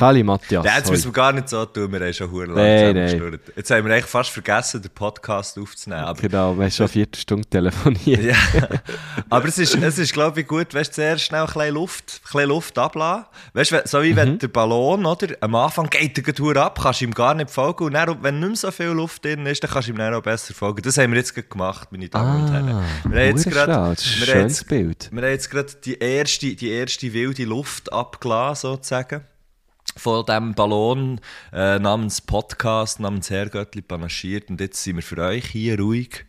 Hallo Matthias. Ja, jetzt müssen wir gar nicht so tun, wir haben schon verdammt lang nein. zusammengeschnurrt. Jetzt haben wir eigentlich fast vergessen, den Podcast aufzunehmen. Aber, Genau, wir haben schon eine Viertelstunde telefoniert. ja. aber es ist, es ist glaube ich, gut, weißt du, zuerst schnell ein bisschen Luft, ein bisschen Luft ablassen. Weißt du, so wie wenn der Ballon, oder? Am Anfang geht der Tour ab, kannst du ihm gar nicht folgen. Und dann, wenn nicht mehr so viel Luft drin ist, dann kannst du ihm dann auch besser folgen. Das haben wir jetzt gemacht, meine Damen und Herren. Wir haben jetzt gerade, schönes Bild. wir haben jetzt gerade die erste, die erste wilde Luft abgelassen, sozusagen. Von diesem Ballon äh, namens Podcast, namens Herrgöttli panaschiert. Und jetzt sind wir für euch hier ruhig,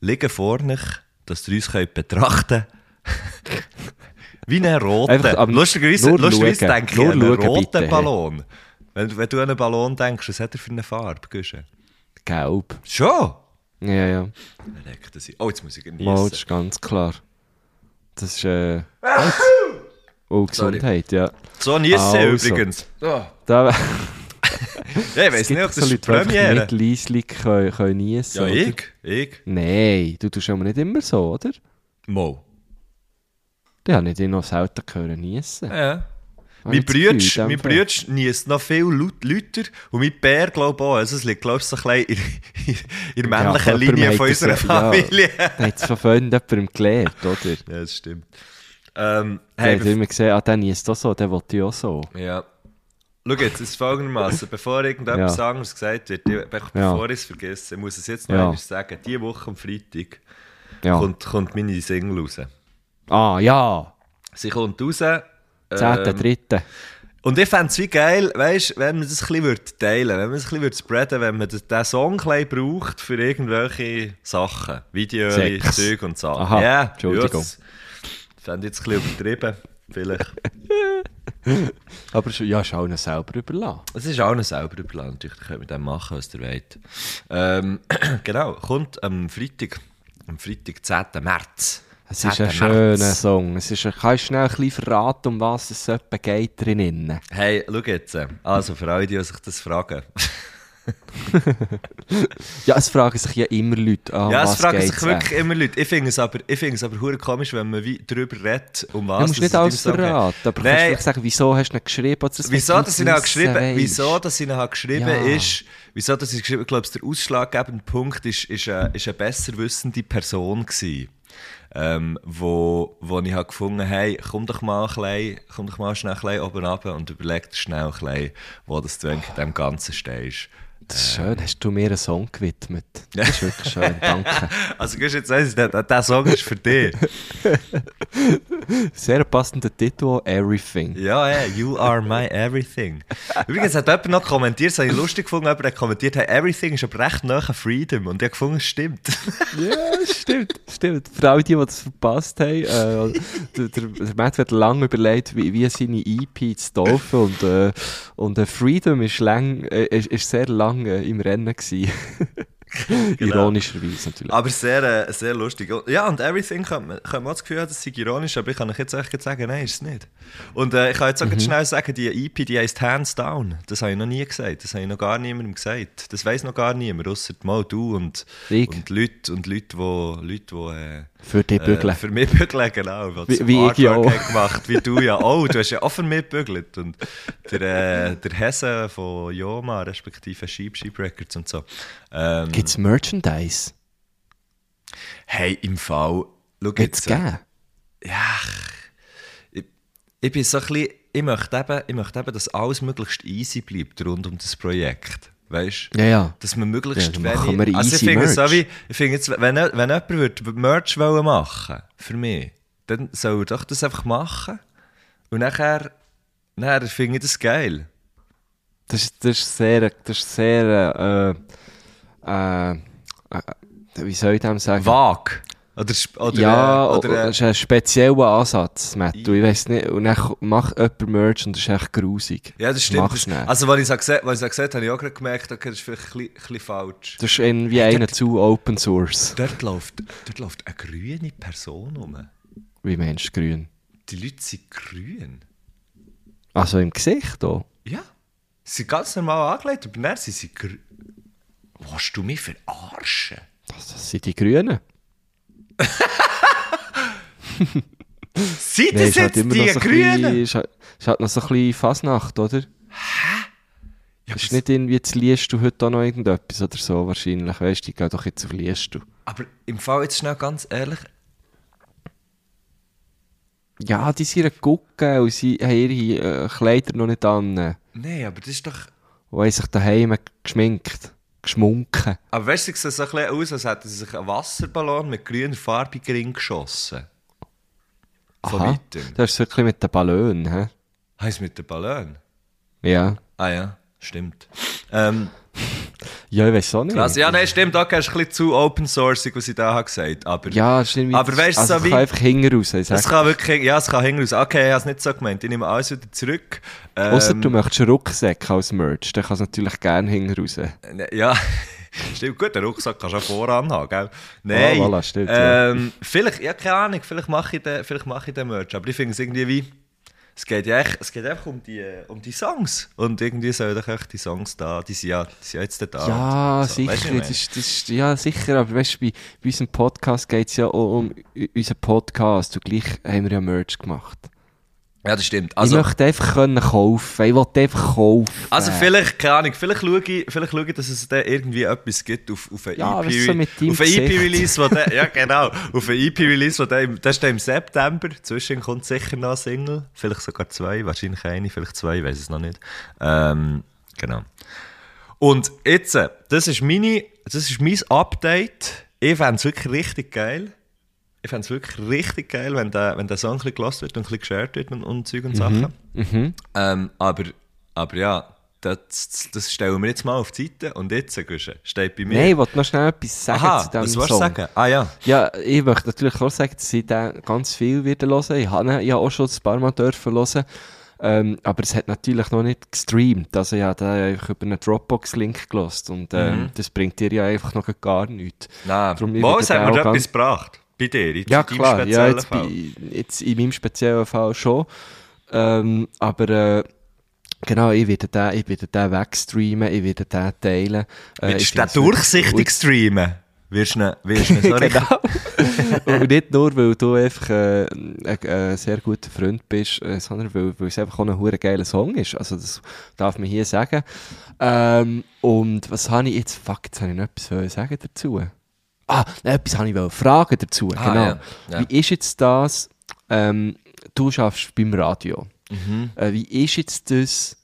liegen vor euch, dass ihr uns könnt betrachten Wie einen roten. Einfach, aber lustigerweise lustigerweise denke ich an einen roten. Ballon. Wenn, wenn du an einen Ballon denkst, was hat er für eine Farbe? Guschen? Gelb. Schon? Ja, ja. Oh, jetzt muss ich genießen. Mal, das ist ganz klar. Das ist, äh... Oh, Gesundheit, ja. So niessen Also. übrigens. Da, Ja, ich weiss nicht, ob so das Leute, die einfach Premiere nicht leislich können, können niessen, Ja, oder? ich. Ich. Nein, du tust aber nicht immer so, oder? Mo. Die habe ich dich noch selten hören niessen. Ja. Mein ich Brütsch, in mein. Brütsch niest noch viel laut, lauter und mein Bär glaube auch. Also es liegt glaube ich so ein bisschen in, in der männlichen jemandem Linie von unserer ja- Familie. Ja, hat es von vorhin jemandem gelernt, oder? Ja, das stimmt. Ähm, Hey, ich immer gesehen, ah, der niest auch so, der will ich auch so. ja. Schau jetzt, es ist folgendermaßen, bevor irgendetwas Ja. anderes gesagt wird, ich, be- Ja. bevor ich es vergesse, ich muss es jetzt noch Ja. einmal sagen, diese Woche am Freitag Ja. kommt, kommt meine Single raus. Ah, ja. Sie kommt raus. ähm, 10.3. Und ich fände es wie geil, weißt, wenn man das ein bisschen würde teilen wenn man es ein bisschen würde spreaden wenn man den Song ein braucht für irgendwelche Sachen. Videos. Zeug und Sachen. Aha, ja, Entschuldigung. Ja, ich jetzt ein bisschen übertrieben. Vielleicht. Aber ja, schau ihn selber überlassen. Es ist auch noch selber überlassen, natürlich. Könnt ihr dem machen, was ihr wollt. Ähm, genau, kommt am Freitag, am Freitag, 10. März. Es ist ein 10. schöner. Song. Es ist kannst du schnell ein bisschen verraten, um was es geht drinnen? Hey, schau jetzt. Also, für alle, die sich das fragen. Ja, es fragen sich ja immer Leute an, Ja, was es fragen sich wirklich echt? immer Leute. Ich finde es aber, ich finde es aber hure komisch, wenn man wie darüber redet, um was Du musst nicht alles Song geht. verraten, aber kannst du Nein, sagen, wieso hast du ihn geschrieben? Das wieso, dass du ich wissen, geschrieben, wieso, dass ich ihn geschrieben Ja. ist, wieso, dass ich geschrieben, ich glaube, der ausschlaggebende Punkt ist, ist, eine, ist eine besser wissende Person gewesen. Ähm, wo, wo ich habe gefunden hey, komm doch mal ein bisschen, komm doch mal schnell oben runter und überleg dir schnell ein bisschen, wo das du eigentlich in dem Ganzen stehst. Das ist schön, hast du mir einen Song gewidmet. Das ist wirklich schön, danke. Also, gehst jetzt weiss, der, der Song ist für dich. Sehr passender Titel, Everything. Ja, ja, you are my everything. Übrigens hat jemand noch kommentiert, das habe ich lustig gefunden, jemand hat kommentiert, hey, everything ist aber recht nahe Freedom. Und ich habe gefunden, es stimmt. Ja, stimmt, stimmt. Für alle, die, die das verpasst haben, äh, der, der, der Matt hat lange überlegt, wie, wie seine EP zu taufen und, äh, und äh, Freedom ist, lang, äh, ist, ist sehr lange im Rennen gewesen. Ironischerweise natürlich. Aber sehr, äh, sehr lustig. Ja, und everything kann man, auch das Gefühl haben, das sei ironisch, aber ich kann euch jetzt echt sagen, nein, ist es nicht. Und äh, ich kann jetzt auch ganz schnell sagen, die EP, die heisst Hands Down. Das habe ich noch nie gesagt. Das habe ich noch gar niemandem gesagt. Das weiss noch gar niemand, außer mal du und, Ich. und Leute, und Leute, wo, Leute, wo, äh, Für dich bügeln. Äh, für mich bügeln, genau. Wie- wie ich ja auch. gemacht, wie du ja auch. Du hast ja auch für mich bügelt. Und der, äh, der Hesse von Joma, respektive Sheep, Sheep Records und so. Ähm, Gibt es Merchandise? hey, im Fall, schau Gibt's jetzt. äh, geben? Ja, ich, ich bin so ein bisschen, ich möchte eben, ich möchte eben, dass alles möglichst easy bleibt rund um das Projekt. Weißt Ja, ja. Dass man möglichst Ja, machen wir also ich easy finde es so wie, ich finde jetzt, wenn, wenn jemand würde Merch wollen machen für mich, dann soll er doch das einfach machen. Und nachher, nachher finde ich das geil. Das, ist- das ist sehr, das ist sehr, äh, äh, äh, wie soll ich dem sagen? Vag. Oder, oder, ja, äh, oder, oder, äh, das ist ein spezieller Ansatz, Matt. Ich weiss nicht, und dann macht jemand Merch und das ist echt grusig. ja, das stimmt. Mach's Das, nicht. also, als ich es gesehen was ich gesehen habe, habe ich auch gerade gemerkt, okay, das ist vielleicht ein bisschen, ein bisschen falsch. Das ist irgendwie einer zu Open Source. Dort läuft, dort läuft eine grüne Person rum. Wie meinst du grün? Die Leute sind grün. Also im Gesicht auch. Ja. Sie sind ganz normal angelegt, aber dann sind sie grün. Willst du mich verarschen? Das, das sind die Grünen. Sind Nee, das ist halt jetzt immer die so Grünen? ist, halt- ist halt noch so ein bisschen Fasnacht, oder? Ja, Das ist nicht irgendwie, jetzt liest du heute auch noch irgendetwas oder so wahrscheinlich. Weißt du, die gehen doch jetzt auf liest du. aber im Fall jetzt schnell ganz ehrlich, Ja, die sind gucken und sie haben ihre äh, Kleider noch nicht an. nein, aber das ist doch... Und haben sich daheim geschminkt. Geschmunken. Aber weißt du, es sieht so ein bisschen aus, als hätten sie sich einen Wasserballon mit grüner Farbe gering geschossen. Von Aha. weitem. Das ist wirklich mit den Ballonen, hä? Heißt mit dem Ballon? Ja. Ah ja, stimmt. Ähm, Ja, ich weiß auch nicht. krass. Ja, nein, stimmt, okay, ist ein bisschen zu open sourcing, was ich da habe gesagt aber Ja, irgendwie... Aber weißt du, also so wie- kann einfach hinten raus. Es kann wirklich, ja, es kann hängen raus. Okay, ich habe es nicht so gemeint, ich nehme alles wieder zurück. Ähm, Ausser du möchtest einen Rucksack als Merch, dann kannst du natürlich gerne hinten raus. Ne, Ja, stimmt, gut, den Rucksack kannst du auch voran haben, gell? Nein, Ah, voilà, stimmt, ja. ähm, vielleicht, ja, keine Ahnung, vielleicht mache ich den, vielleicht mache ich den Merch, aber ich finde es irgendwie wie, es geht ja echt, es geht einfach um die, um die Songs und irgendwie sollen doch echt die Songs da, die sind ja, die sind ja jetzt da. Ja, so. Du, sicher. wie ich Das ist, das ist, ja, sicher. Aber weißt du, bei, bei unserem Podcast geht es ja auch um unseren Podcast. Und gleich haben wir ja Merch gemacht. Ja, das stimmt. Also, ich möchte einfach können kaufen. Ich wollte einfach kaufen. Also vielleicht, keine Ahnung, vielleicht schaue ich, vielleicht schaue ich dass es da irgendwie etwas gibt auf, auf ein Ja, EP, so auf ein. EP-Release, wo der, ja genau, auf ein EP-Release, wo der, das ist der im September, zwischen kommt sicher noch ein Single, vielleicht sogar zwei, wahrscheinlich eine, vielleicht zwei, ich weiß es noch nicht. Ähm, genau. Und jetzt, äh, das ist meine, das ist mein Update, ich fände es wirklich richtig geil. Ich fände es wirklich richtig geil, wenn der, wenn der Song ein bisschen gelost wird und ein bisschen geshared wird und, und Zeug und Sachen. Mhm. Ähm, aber, aber ja, das, das stellen wir jetzt mal auf die Seite und jetzt, Guschen, steht bei mir. Nein, ich wollte noch schnell etwas sagen Aha, zu diesem was willst du sagen? Ah ja. Ja, ich möchte natürlich auch sagen, dass ich den ganz viel wieder hören. Ich habe ihn ja auch schon ein paar Mal dürfen hören. Ähm, aber es hat natürlich noch nicht gestreamt. Also ich habe den einfach über einen Dropbox-Link gelost und ähm, Mhm. das bringt dir ja einfach noch gar nichts. Nein, Darum, es hat mir etwas gebracht. Bei dir, in Ja, deinem klar. Ja, jetzt, Fall. bei, jetzt in meinem speziellen Fall schon. Ähm, aber äh, genau, ich werde den, ich werde den wegstreamen, ich werde den teilen. Äh, Willst du den durchsichtig streamen? Wirst du wirst ihn, sorry. Genau. Und nicht nur, weil du einfach äh, ein, ein sehr guter Freund bist, äh, sondern weil, weil es einfach auch ein hure geiler Song ist. Also das darf man hier sagen. Ähm, und was habe ich jetzt? Fuck, jetzt habe ich noch etwas sagen dazu. Ah, nein, etwas habe ich fragen dazu. Ah, genau. ja, ja. Wie ist jetzt das? Ähm, du schaffst beim Radio. Äh, wie ist jetzt das?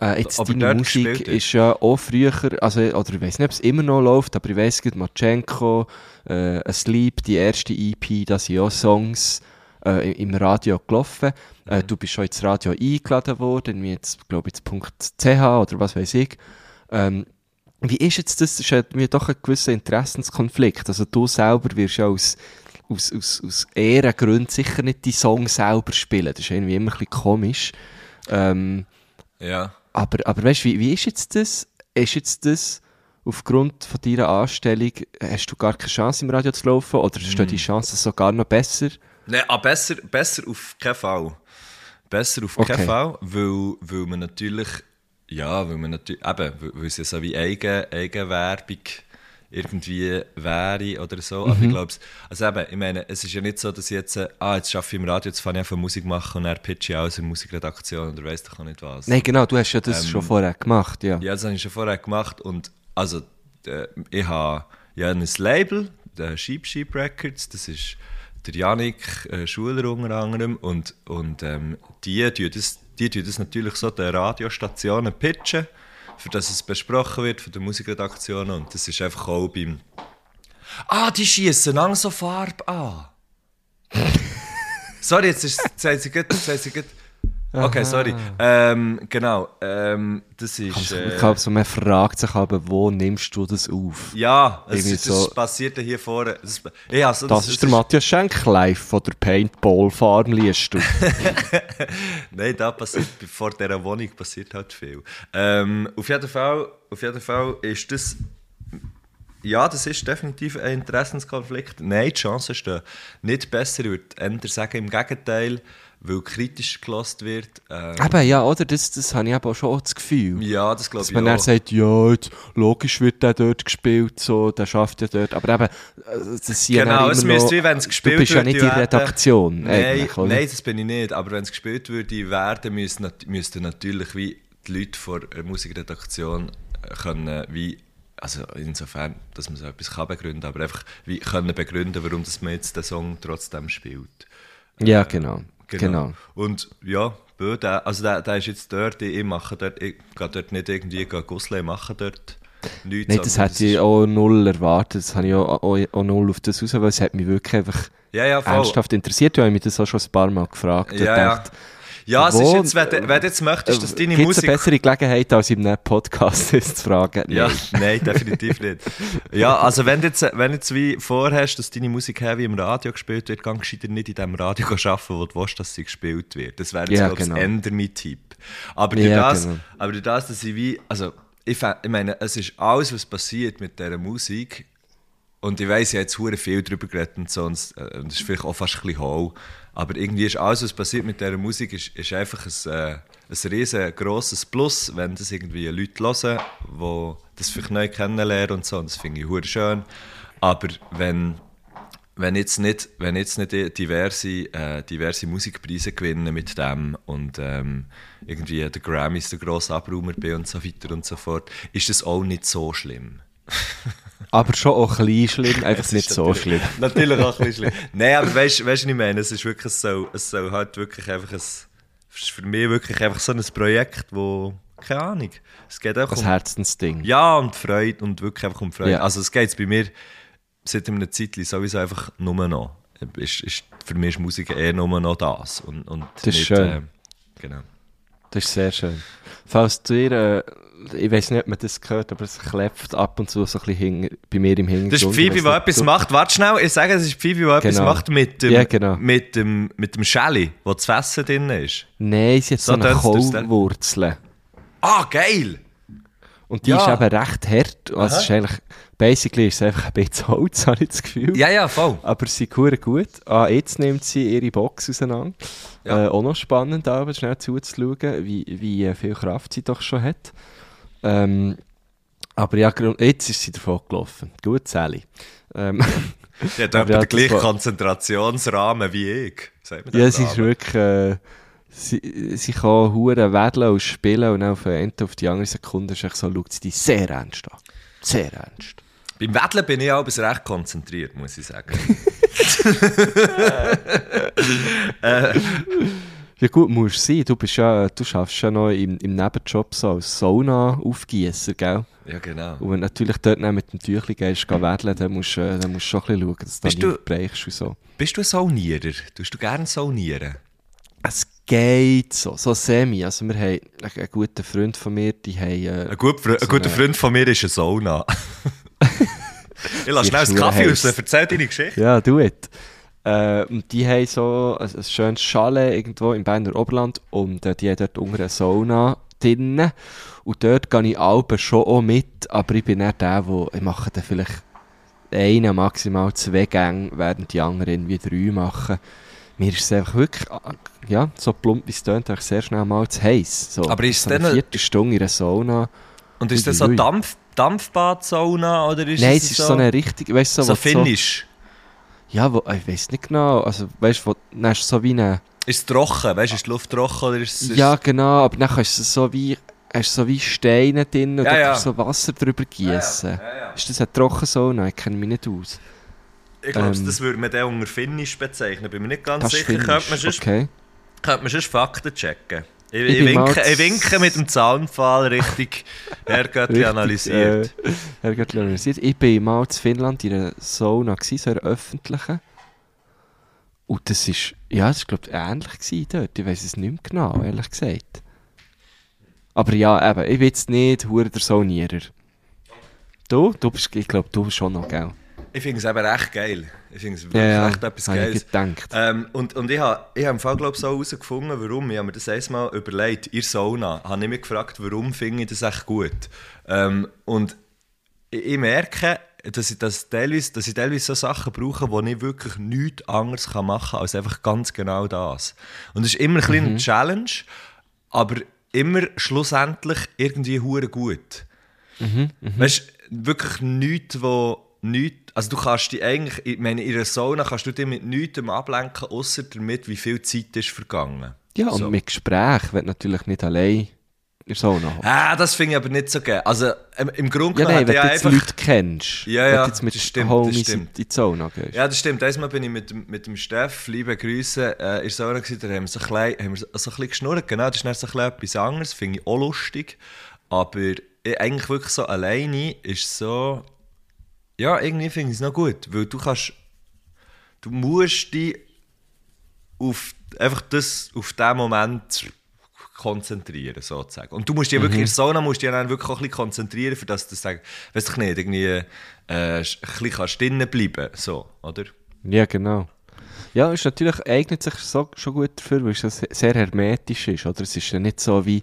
Äh, jetzt Ob er deine Musik ist ja auch früher, also, oder ich weiß nicht, ob es immer noch läuft, aber ich weiss gut, Marchenko, äh, Asleep, die erste EP, da sind auch Songs äh, im Radio gelaufen. Äh, Mhm. du bist schon ins Radio eingeladen worden, wie jetzt, glaube ich, jetzt .ch oder was weiß ich. Ähm, wie ist jetzt das? Das ja mir doch ein gewisser Interessenskonflikt. Also du selber wirst ja aus, aus, aus, aus Ehrengründen sicher nicht die Song selber spielen. Das ist irgendwie immer ein bisschen komisch. Ähm, Ja. aber, aber weißt du, wie, wie ist jetzt das? Ist jetzt das aufgrund von deiner Anstellung, hast du gar keine Chance im Radio zu laufen oder stehen die Chancen sogar noch besser? Nein, ah, besser, besser auf keinen Fall. Besser auf Okay. keinen Fall, weil, weil man natürlich, ja, weil man natürlich, eben, weil, es ja so wie Eigen, Eigenwerbung irgendwie wäre oder so. Aber ich glaube, also eben, ich meine, es ist ja nicht so, dass ich jetzt, äh, ah, jetzt arbeite ich im Radio, jetzt fange ich an von Musik machen und dann pitche ich aus in Musikredaktion oder weiss doch auch nicht was. Nein, genau, du hast ja das Ähm, schon vorher gemacht, ja. Ja, das habe ich schon vorher gemacht und also äh, ich habe ja ein Label, der Sheep Sheep Records, das ist der Janik äh, Schuler unter anderem und, und ähm, die tun das, die tun das natürlich so den Radiostationen pitchen, für das es besprochen wird von den Musikredaktionen und das ist einfach auch beim Ah, die schießen lang so Farbe an. Sorry, jetzt, ist, jetzt haben sie gerade, jetzt haben sie gerade Okay, Aha. sorry. Ähm, genau, ähm, das ist... Also, Äh, ich glaube, so, man fragt sich aber, wo nimmst du das auf? ja, es, das so- passiert hier vorne. Das, ja, also, Das ist der Matthias Schenk live von der Paintball Farm, liest du. Nein, da passiert, vor dieser Wohnung passiert halt viel. Ähm, auf, jeden Fall, auf jeden Fall ist das. Ja, das ist definitiv ein Interessenskonflikt. Nein, die Chancen stehen nicht besser. Ich würde eher sagen, im Gegenteil, weil kritisch gelost wird. Ähm, Eben, ja, oder? Das, das habe ich aber auch schon das Gefühl. ja, das glaube ich man auch. sagt, ja, jetzt, logisch wird der dort gespielt, so, der schafft ja dort. Aber eben, äh, das sind ja Genau, dann es müsste, wie wenn es gespielt Du bist ja nicht in der Redaktion, Nein, nein, das bin ich nicht. Aber wenn es gespielt würde werden, müssten, müssten natürlich wie die Leute vor der Musikredaktion äh, können, wie, also insofern, dass man so etwas kann begründen aber einfach wie können begründen, warum das man jetzt den Song trotzdem spielt. Ja, genau. genau. Und ja, bö, der, also der, der ist jetzt dort, ich mache dort, ich gehe dort nicht irgendwie Gusle machen dort. Nichts, Nein, das hätte ich auch null erwartet. Das habe ich auch, auch, auch null auf das raus, weil es hat mich wirklich einfach Ja, ja, ernsthaft interessiert. Ich habe mich das auch schon ein paar Mal gefragt. und Ja, ja. gedacht, Ja, es ist jetzt, wenn, du- wenn du jetzt möchtest, dass deine Gibt es Musik... eine bessere Gelegenheit, als in einem Podcast das zu fragen? Ja, Nein. nein, definitiv nicht. Ja, also wenn du jetzt, wenn jetzt wie vorhast, dass deine Musik heavy im Radio gespielt wird, dann gescheiter nicht in dem Radio arbeiten, wo du willst, dass sie gespielt wird. Das wäre jetzt, Ja, glaube ich, genau. eher mein Tipp. Aber durch, Ja, das, genau. aber durch das, dass ich wie, also ich, ich meine, es ist alles, was passiert mit dieser Musik und ich weiss, ich habe jetzt viel darüber geredet und so, und es äh, und es ist vielleicht auch fast ein bisschen hohl, aber irgendwie ist alles, was passiert mit dieser Musik, ist, ist einfach ein, äh, ein riesengroßes Plus, wenn das irgendwie Leute hören, die das vielleicht neu kennenlernen und so, und das finde ich hure schön. Aber wenn, wenn jetzt nicht, wenn jetzt nicht diverse, äh, diverse Musikpreise gewinnen mit dem und ähm, irgendwie der Grammys der grosse Abräumer bin und so weiter und so fort, ist das auch nicht so schlimm. Aber schon auch ein bisschen schlimm, einfach nicht so schlimm. Natürlich auch ein bisschen schlimm. Nein, aber weißt du, was ich meine? Es ist wirklich so, es soll halt wirklich einfach ein, es ist für mich wirklich einfach so ein Projekt, wo, keine Ahnung, es geht einfach Das um, Herzensding. ja, und Freude und wirklich einfach um Freude. Ja. Also es geht bei mir seit einem Zeitchen sowieso einfach nur noch. Ist, ist, für mich ist Musik eher nur noch das und, und Das ist schön. Äh, genau. Das ist sehr schön. Falls du dir, äh, ich weiß nicht, ob man das gehört, aber es klepft ab und zu so ein bisschen hing, bei mir im Hintergrund. Das ist Phoebe, die etwas macht. Warte schnell, ich sage, es ist Phoebe, die etwas Genau. macht mit dem, Ja, genau. mit dem, mit dem Shelly, wo das Fressen drin ist. Nein, sie hat so, So eine Kohlwurzel. Ah, geil! Und die Ja. ist eben recht hart. Also Aha. ist eigentlich, basically ist es einfach ein bisschen Holz, habe ich das Gefühl. Ja, ja, voll. Aber sie ist gut. Ah, jetzt nimmt sie ihre Box auseinander. Ja. Äh, auch noch spannend, aber schnell zuzuschauen, wie, wie äh, viel Kraft sie doch schon hat. Ähm, aber ja, jetzt ist sie davon gelaufen. Gut, Sally. Ähm, Die hat Aber den gleichen Konzentrationsrahmen wie ich. Ja, sie ist Rahmen? wirklich... Äh, sie, sie kann hure wedeln und spielen und dann auf, eine, auf die andere Sekunde ist so, schaut sie die sehr ernst an. Sehr ernst. Beim Wedeln bin ich auch bis recht konzentriert, muss ich sagen. Ja gut, musst sein. Du bist ja, du schaffst ja noch im, im Nebenjob so als Sauna-Aufgießer, gell? ja, genau. Und wenn du natürlich dort dann mit dem Tüchli gehst, gehen wedeln, dann musst, äh, dann musst du schon ein bisschen schauen, dass du da nicht und so. Bist du ein Saunierer? Tust du gerne saunieren? Es geht so, so semi. Also wir haben einen guten Freund von mir, die haben... Äh, Ein, gut, ein So guter eine- Freund von mir ist ein Sauna. ich lasse schnell das Schuhe Kaffee raus. Erzähl deine Geschichte. Ja, du it. Äh, und die haben so ein, ein schönes Chalet irgendwo im Berner Oberland und äh, die haben dort unter einer Sauna drinnen. Und dort gehe ich Alben schon auch mit, aber ich bin nicht der, der, ich mache dann vielleicht einen, maximal zwei Gänge, während die anderen wie drei machen. Mir ist es einfach wirklich, ah, ja, so plump wie es tönt, sehr schnell mal zu heiß. So, Aber ist so es eine dann- vierte Stunde in einer Sauna. Und ist das so. Dampf, Dampfbad-Sauna oder ist Nein, es es ist so, eine richtig, weißt du, so du finnisch? Ja, wo, ich weiß nicht genau. Also, weißt du, dann du so wie eine. Ist es trocken? Weißt du, ist die Luft trocken oder ist es... ist- Ja, genau, aber dann hast du so wie, hast so wie Steine drin und Ja, dann ja. kannst so Wasser drüber gießen. Ja, ja. Ist das ein Trockensauna? Ich kenne mich nicht aus. Ich glaube, Ähm, das würde man dann unter finnisch bezeichnen. Bin mir nicht ganz ist sicher. Könnte man, sonst, okay. könnte man sonst Fakten checken. Ich, Ich ich, winke, ich winke mit dem Zaunpfahl richtig Herrgöttli analysiert. Äh, Herrgöttli analysiert. Ich bin mal in Finnland in einer Sauna, gewesen, so einer öffentlichen. Und das ist, ja, das war, glaube ich, ähnlich gewesen dort. Ich weiß es nicht mehr genau, ehrlich gesagt. Aber ja, eben, ich bin jetzt nicht hure der Sonierer. Du? Du bist, ich glaube, du bist schon noch, gell? Ich finde es eben echt geil. Ich finde es wirklich Ja, ja, echt etwas habe ich Geiles. Ähm, und, und ich habe ich hab im Fall, glaube ich, so herausgefunden, warum. Ich habe mir das einmal überlegt. In der Sauna habe ich mich gefragt, warum finde ich das echt gut. Ähm, und ich, ich merke, dass ich, das teilweise, dass ich teilweise so Sachen brauche, wo ich wirklich nichts anderes kann machen kann, als einfach ganz genau das. Und es ist immer ein bisschen eine Challenge, aber immer schlussendlich irgendwie hure gut. Weißt du, wirklich nichts, wo nichts, also du kannst dich eigentlich, ich meine, in einer Sauna kannst du dich mit nichts ablenken, außer damit, wie viel Zeit ist vergangen. Ja, und So. mit Gespräch, wenn du natürlich nicht allein in der Sauna hockst. Ah, das finde ich aber nicht so geil. Also ähm, im Grunde Ja, genommen nein, wenn du jetzt einfach... Leute kennst. Ja, wenn ja, du jetzt mit das stimmt, das Homies stimmt. in die Sauna gehst. Ja, das stimmt. Einmal bin ich mit, dem- mit dem Steff, liebe Grüße, äh, in der Sauna gewesen, da haben wir so ein bisschen, haben wir so, so ein bisschen geschnurrt. Genau, das ist dann so ein bisschen etwas anderes, finde ich auch lustig. Aber ich, eigentlich wirklich so alleine ist so... Ja, irgendwie finde ich es noch gut, weil du kannst... Du musst dich auf, einfach das, auf diesen Moment konzentrieren, sozusagen. Und du musst dich wirklich, in der Sauna musst dich dann wirklich auch ein bisschen konzentrieren, für das du sagst, weißt du nicht, irgendwie äh, ein bisschen kannst drinnen bleiben, so, oder? Ja, genau. Ja, ist natürlich, eignet sich so, schon gut dafür, weil es sehr hermetisch ist, oder? Es ist ja nicht so wie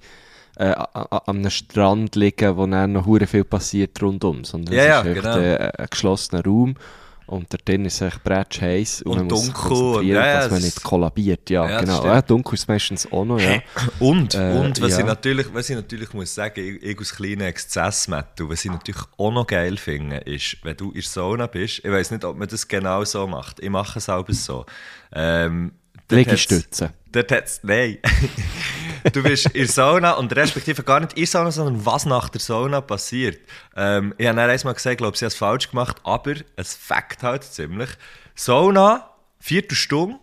äh, an einem Strand liegen, wo dann noch hure viel passiert rundum, sondern Ja, es ja, ist echt genau. äh, ein geschlossener Raum und da drin ist es echt bretsch heiß und, Und man muss sich dunkel konzentrieren, ja, ja, dass man nicht kollabiert. Ja, Ja, genau. Ja, dunkel ist meistens auch noch, ja. Und, Äh, und was, ja. ich natürlich, was ich natürlich muss sagen, ich, ich als kleiner Exzessmettel, was ich natürlich auch noch geil finde, ist, wenn du in der Sauna bist, ich weiß nicht, ob man das genau so macht, ich mache es auch so. Ähm, hat's- Dort hat's, nein. du bist in der Sauna und respektive gar nicht in der Sauna, sondern was nach der Sauna passiert. Ähm, ich habe dann einmal gesagt, ich glaube, sie hat es falsch gemacht, aber es Fakt halt ziemlich. Sauna, Viertelstunde,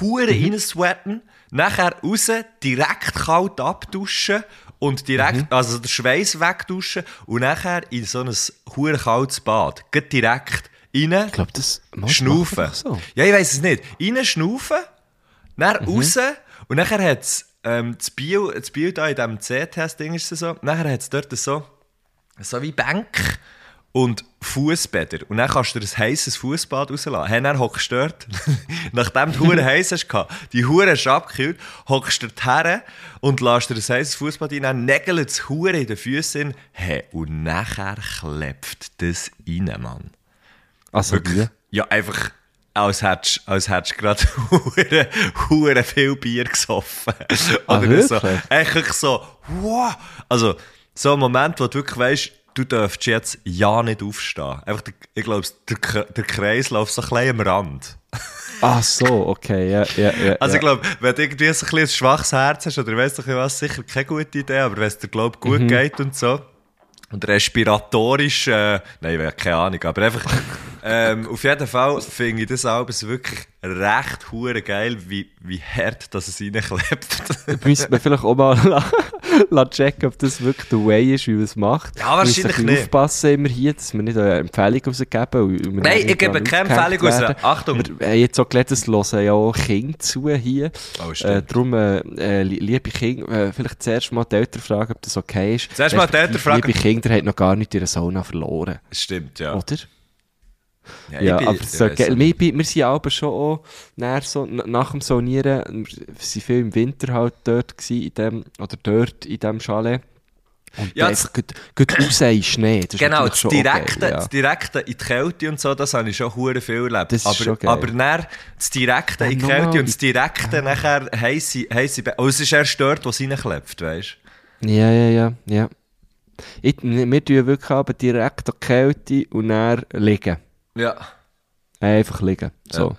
Hure Mhm. reinsweaten, nachher raus, direkt kalt abduschen und direkt, Mhm. also den Schweiß wegduschen und nachher in so ein hure kaltes Bad. Geht direkt rein, Ich glaube, das schnaufen. so. Ja, ich weiß es nicht. Rein schnaufen, dann Mhm. raus und nachher hat es ähm, das Bio, das Bio da in diesem C-Test-Ding ist es so, nachher hat es dort so, so wie Bank und Fußbäder. Und dann kannst du dir ein heißes Fußbad rauslassen. Hey, dann hockst du dort, nachdem du hure heiß hast, die Hure ist abgekühlt, hockst du dort her und lässt dir ein heißes Fußbad rein, dann nägelt es Hure in den Füßen. Hey, und nachher klebt das rein, Mann. Also wie? Ja, einfach als hättest als hättest du gerade hure, hure viel Bier gesoffen. Ah, Oder so. Eigentlich so, wow. Also, so ein Moment, wo du wirklich weißt, du darfst jetzt ja nicht aufstehen. Einfach, ich glaube, der, der Kreislauf so ein bisschen am Rand. Ach so, okay, ja, ja, ja. Also ich glaube, wenn du irgendwie so ein, ein schwaches Herz hast oder weißt du was, sicher keine gute Idee, aber wenn es dir glaub, Mhm. gut geht und so und respiratorisch, äh, nein, ich keine Ahnung, aber einfach, ähm, auf jeden Fall finde ich das Album wirklich recht hure geil, wie, wie hart dass es reinklebt. Müsste man vielleicht auch mal la- la checken, ob das wirklich der Way ist, wie man es macht. Ja, wahrscheinlich wir nicht. aufpassen immer hier, dass wir nicht eine Empfehlung rausgeben. Nein, ich gebe keine Empfehlung raus. Achtung. Wir haben jetzt auch gelernt, es hören ja auch Kinder zu hier. Oh, äh, stimmt. darum, äh, äh, li- liebe Kinder, äh, vielleicht zuerst mal die Eltern fragen, ob das okay ist. Zuerst mal die Eltern fragen. Liebe Kinder, haben noch gar nicht ihre Sauna verloren. Stimmt, ja. Oder? Ja, Ja, aber so, nicht. wir, wir sind aber schon auch näher so, na- nach dem Saunieren, wir waren viel im Winter halt dort gewesen, in dem, oder dort in dem Chalet. Und Ja, ja, einfach gut, gut raus in Schnee. Das Genau, das direkte, okay, ja. das direkte in die Kälte und so, das habe ich schon hure viel erlebt. Das aber, geil. aber dann das direkte in die Ja, Kälte und das direkte nachher heisse, heisse Be- Oh, es ist erst dort, wo es reinklebt, weißt Ja, ja, ja, ja. Ich, wir tun wirklich aber direkt an die Kälte und dann liegen. Ja. Einfach liegen. So.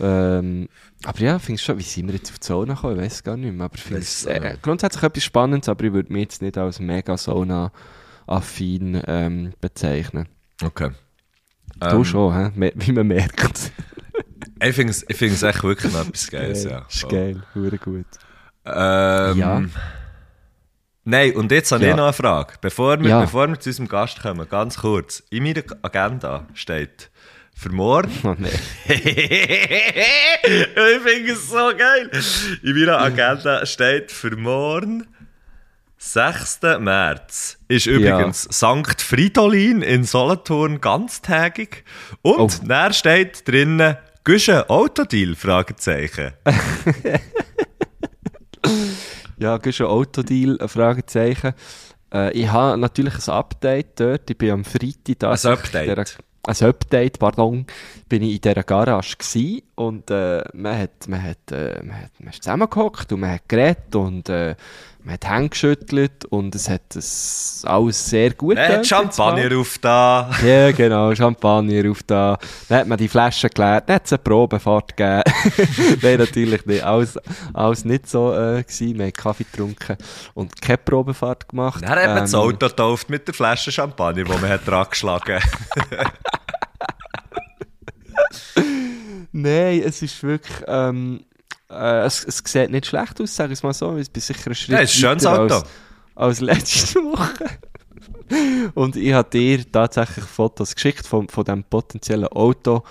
Ähm, aber ja, findest schon, wie sind wir jetzt auf die Sauna gekommen? Ich weiß gar nicht mehr. Aber auch äh, nicht. grundsätzlich etwas Spannendes, aber ich würde mich jetzt nicht als mega Sauna-affin ähm, bezeichnen. Okay. du Ähm, schon, hä? Wie man merkt. Ich finde es ich find's echt wirklich noch etwas Geiles, ja. ist geil, hure gut. Ähm, Ja. Nein, und jetzt habe Ja. ich noch eine Frage. Bevor wir, Ja. bevor wir zu unserem Gast kommen, ganz kurz. In meiner Agenda steht für morgen. Oh, nee. ich finde es so geil. In meiner Agenda steht für morgen, 6. März, ist übrigens St. Fridolin in Solothurn ganztägig. Und Oh. da steht drinnen, Güsche Autodeal? Fragezeichen. Ja, gehst schon Autodeal, ein Fragezeichen. Äh, ich habe natürlich ein Update dort. Ich bin am Freitag da. Ein Update? ein Update, pardon. Bin ich in dieser Garage gsi und äh, man hat, man hat, äh, man hat, man ist zusammengehockt und man hat geredet und äh, man hat Hände geschüttelt und es hat es alles sehr gut hat jetzt mal. Champagner auf da. Ja, genau, Champagner auf da. Dann hat man die Flaschen geleert, dann hat es eine Probefahrt gegeben. Nein, natürlich nicht. Alles, alles nicht so äh, gewesen. Wir haben Kaffee getrunken und keine Probefahrt gemacht. Dann hat man das Ähm, Auto getauft mit der Flasche Champagner, die man hat dran geschlagen Nein, es ist wirklich... Ähm, äh, es, es sieht nicht schlecht aus, sage ich es mal so. Ich bin sicher ein Schritt Ja, es ist ein schönes Auto. Als, als letzte Woche. Und ich habe dir tatsächlich Fotos geschickt von, von diesem potenziellen Auto,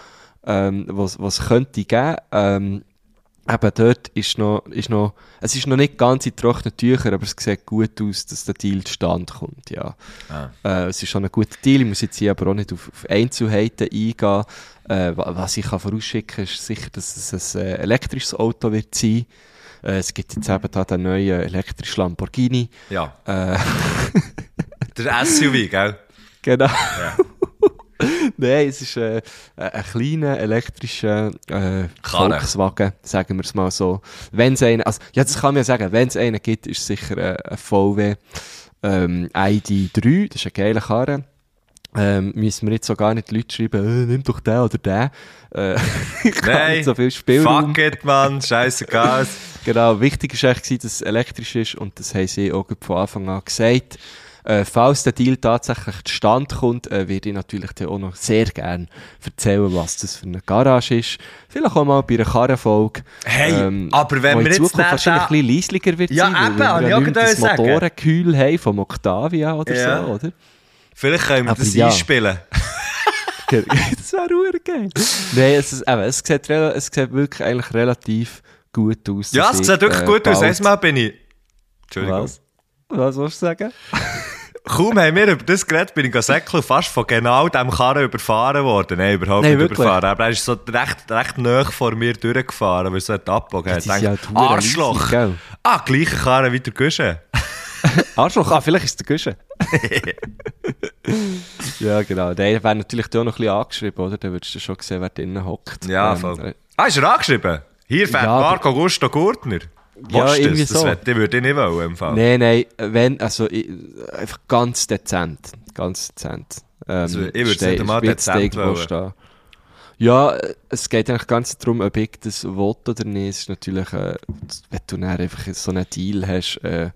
ähm, was was könnte geben. Ähm, eben dort ist noch, ist noch, es ist noch nicht ganz in trockenen Tüchern, aber es sieht gut aus, dass der Deal zustande kommt, ja. Ah. Äh, es ist schon ein guter Deal, ich muss jetzt hier aber auch nicht auf, auf Einzelheiten eingehen. Äh, wa- was ich kann vorausschicken kann, ist sicher, dass es ein äh, elektrisches Auto wird sein. Äh, es gibt jetzt eben da den neuen elektrischen Lamborghini. Ja, Äh, der SUV, gell? genau. Ja. Nein, es ist äh, ein kleiner elektrischer äh. Volkswagen, sagen wir es mal so. Wenn es einen, also, ja, das kann man ja sagen, wenn es einen gibt, ist es sicher äh, ein VW ähm, ID3, das ist eine geile Karre. Ähm, müssen wir jetzt so gar nicht die Leute schreiben, äh, nimm doch den oder den. Äh, ich Nein, nicht so viel Spielraum. fuck it, Mann, scheißegal. Genau, wichtig war eigentlich, dass es elektrisch ist und das haben sie auch von Anfang an gesagt. Äh, falls der Deal tatsächlich zustande kommt, äh, würde ich natürlich auch noch sehr gerne erzählen, was das für eine Garage ist. Vielleicht auch mal bei einer Karrenfolge. Hey, aber wenn wir jetzt wahrscheinlich da- ein bisschen leislicher wird Ja, sein, weil eben, wir habe ich ja nicht das sagen. Motorenkühl haben vom Octavia oder Ja. so, oder? Vielleicht können wir Aber das ja. einspielen. das wäre ur geil. Nein, es, ist, eben, es, sieht, es sieht wirklich eigentlich relativ gut aus. Ja, es sieht wirklich äh, gut aus. bald- Einmal bin ich... Entschuldigung. Was? Was willst du sagen? Kaum haben wir über das geredet, bin ich Säckl fast von genau diesem Karren überfahren worden. Nein, überhaupt Nein, nicht wirklich? überfahren. Aber er ist so recht, recht nahe vor mir durchgefahren, weil es so abgebogen hat. Sind Ich ja Arschloch! leislich, gell? Ah, gleiche Karre wie der Güsche. Arschloch, ah, vielleicht ist es der Güsche. ja, genau. Der wäre natürlich auch noch ein bisschen angeschrieben, oder? Dann würdest du schon sehen, wer drinnen hockt. Ja, Ähm, voll. Ah, ist er angeschrieben? Hier fährt Ja, Marco Gusto Gurtner. Ja, irgendwie das? Das so. wett- Den würde ich nicht wollen, im Fall. Nein, nein, wenn, also ich, einfach ganz dezent. Ganz dezent. Ähm, Also, ich würd's steht- nicht einmal es dezent wollen. Ja, es geht eigentlich ganz darum, ob ich das will oder nicht. Es ist natürlich, äh, wenn du dann einfach so einen Deal hast, äh,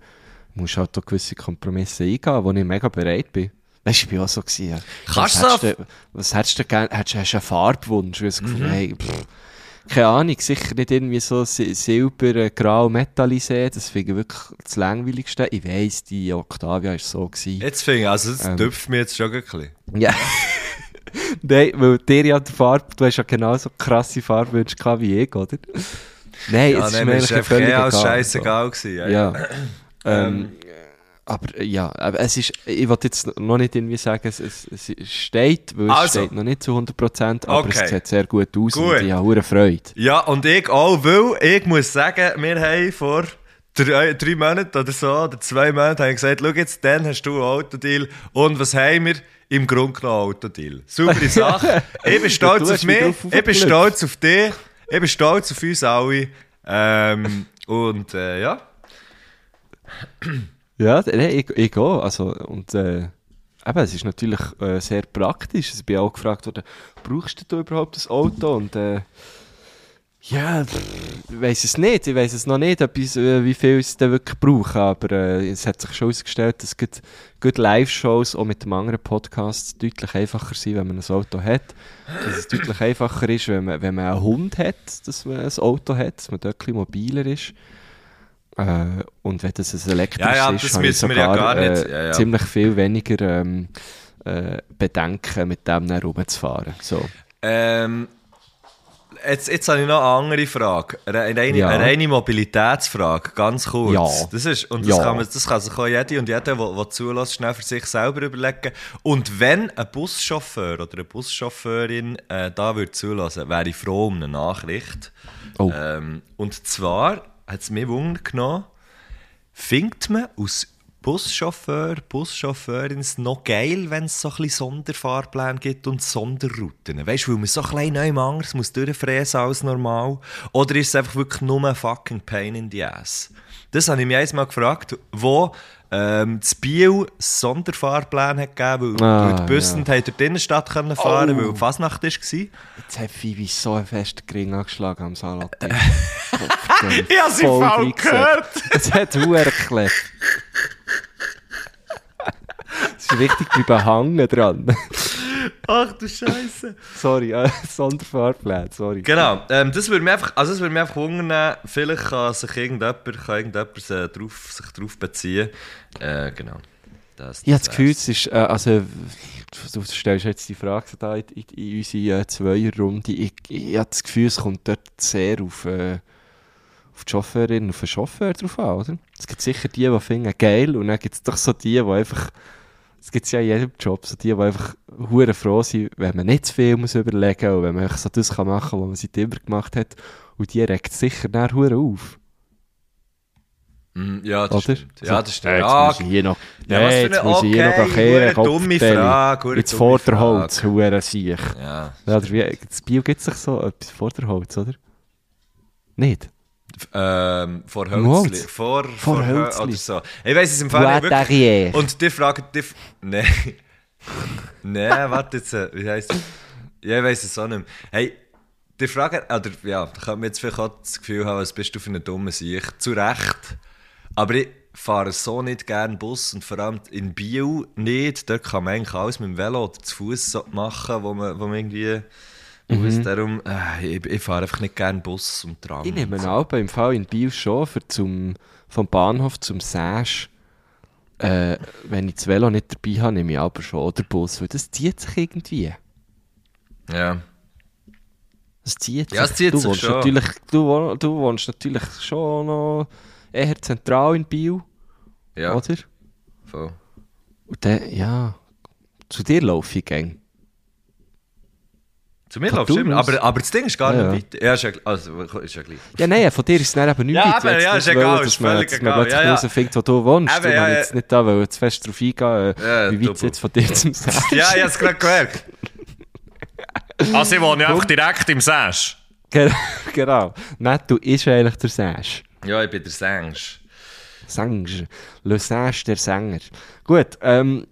musst du halt auch gewisse Kompromisse eingehen, wo ich mega bereit bin. Weißt du, ich bin auch so gewesen. Ja. Kannst was du hättest so- du, was hättest du gerne, hättest, hast du einen Farbwunsch? Ich Mhm. gefunden, hey, pff, keine Ahnung, sicher nicht irgendwie so si- silber, grau, metallisé, das finde ich wirklich das Langweiligste. Ich weiss, die Octavia war so gewesen. Jetzt finde ich, also das Ähm. tüpft mich jetzt schon ein bisschen. Ja. Nein, weil dir ja die Farbe, du hast ja genauso krasse Farbwünsche gehabt wie ich, oder? Nein, Ja, es ist nein, mir eigentlich ist völlig egal, scheißegal gewesen. So. Ja. ähm, aber äh, ja, aber es ist, ich wollte jetzt noch nicht irgendwie sagen, es, es, es steht, weil es Also. steht noch nicht zu 100%, aber Okay. es sieht sehr gut aus Gut. und ich habe Freude. Ja, und ich auch, weil ich muss sagen, wir haben vor drei, drei Monaten oder so, oder zwei Monaten, haben gesagt, schau jetzt, dann hast du einen Autodeal. Und was haben wir? Im Grunde genommen Autodeal. Super Sache. Ich bin stolz auf mich drauf ich bin stolz auf dich, ich bin stolz auf uns alle. Ähm, und äh, ja. Ja, ich, ich auch. Also, und, äh, eben, es ist natürlich äh, sehr praktisch. Ich bin auch gefragt worden, brauchst du überhaupt ein Auto? Und, äh, ja, ich weiss es nicht. Ich weiss es noch nicht, ob ich, äh, wie viel ich es dann wirklich brauche. Aber äh, es hat sich schon herausgestellt, dass gut, Live-Shows auch mit dem anderen Podcast deutlich einfacher sind, wenn man ein Auto hat. Dass es deutlich einfacher ist, wenn man, wenn man einen Hund hat, dass man ein Auto hat, dass man dort ein mobiler ist. Äh, und wenn das ein elektrisches Ja, ja, ist, habe ich ja sogar, gar nicht. Äh, Ja, ja. ziemlich viel weniger ähm, äh, Bedenken, mit dem dann rumzufahren. So. Ähm, jetzt, jetzt habe ich noch eine andere Frage. Eine, eine, reine- Ja. eine reine Mobilitätsfrage, ganz kurz. Ja. Das ist, und das, Ja. kann man, das kann sich auch jede und jeder, der, der zulässt, schnell für sich selber überlegen. Und wenn ein Buschauffeur oder eine Buschauffeurin äh, da würde zulassen, wäre ich froh um eine Nachricht. Oh. Ähm, und zwar hat es mich Wunder genommen, findet man aus Buschauffeur, Buschauffeurin noch geil, wenn es so ein bisschen Sonderfahrpläne gibt und Sonderrouten? Weißt du, weil man so ein bisschen neu anders muss durchfräsen als normal? Oder ist es einfach wirklich nur ein fucking Pain in the Ass? Das habe ich mich einmal gefragt, wo ähm, das Biel Sonderfahrpläne hat gegeben, weil, Ah, weil die Bussen ja. durch die Innenstadt können fahren Oh. weil die Fasnacht war. Jetzt hat Phoebe so einen festen Gring angeschlagen am Salatin. Ich habe sie voll gehört. Es hat Huren geklebt. Es ist richtig bleiben hängen dran. Ach du Scheiße. sorry, äh, Sonderfahrpläne, sorry. Genau, ähm, das würde mich einfach, also das würde mich einfach wundern, vielleicht kann sich irgendjemand, kann irgendjemand äh, drauf, sich darauf beziehen. Äh, genau. Das, Ich habe das Gefühl, es ist, äh, also, du stellst jetzt die Frage da in, in, in unsere äh, Zweierrunde. Ich, ich habe das Gefühl, es kommt dort sehr auf, äh, auf die Chauffeurin, auf den Chauffeur drauf an, oder? Es gibt sicher die, die finden, geil, und dann gibt es doch so die, die einfach, es gibt ja in jedem Job, so die, die einfach hure froh sind, wenn man nicht zu viel muss überlegen und wenn man einfach so das kann machen kann, was man seit immer gemacht hat. Und die regt sicher dann hure auf, Mm, ja, das oder? stimmt. Ja, das stimmt. Ja, Jetzt muss ich hier noch, Ja, nee, jetzt muss ich hier noch kehren, dumme. Frage, hure Jetzt Vorderholz, hure Siech. ja. Ja, oder wie, das Bio gibt es sich so etwas Vorderholz, oder? Nicht? Ähm, vor Hölzli. Vor, Vor vor Hö- Hölzli. Oder so. Ich weiss es im Fall nicht. Und die Frage, die Nee. nee, warte jetzt. äh, Wie heisst es? Ja, ich weiss es auch nicht mehr. Hey, die Frage, oder ja, da kann man jetzt vielleicht auch das Gefühl haben, was bist du für eine dumme Sicht. Zu Recht. Aber ich fahre so nicht gerne Bus und vor allem in Biel nicht. Dort kann man eigentlich alles mit dem Velo oder zu Fuß so machen, wo man, wo man irgendwie. Muss. Darum, äh, ich, ich fahre einfach nicht gerne Bus und Tram. Ich nehme und an, so. Alba im Fall in Biel schon, für zum, vom Bahnhof zum Säsch. Äh, wenn ich das Velo nicht dabei habe, nehme ich aber schon oder Bus, weil das zieht sich irgendwie. Ja. Das zieht Ja, sich. es zieht du sich wohnst schon. Natürlich, du, du wohnst natürlich schon noch eher zentral in Biel, Ja, oder? voll. Und dann, ja, zu dir laufe ich gäng. Zu mir immer. Thun aus? Aber, aber das Ding ist gar Ja, nicht weit. Ja, ist ja, also, ist ja gleich. Ja, nein, von dir ist es dann eben nicht Ja, weit. eben, ja, ist egal, wollen, ist man, völlig dass man egal. plötzlich Ja, ja. herausfindet, wo du wohnst. Eben, du ja, jetzt nicht da, weil zu fest drauf eingehen, äh, Ja, wie weit es jetzt von dir zum Säsch Ja, ich habe es gerade gemerkt. Also, ich wohne einfach direkt im Sash. Ge- Genau. Netto ist eigentlich der Säsch. Ja, ich bin der Sangs. Sänger. Le Säsch, der Sänger. Gut, ähm,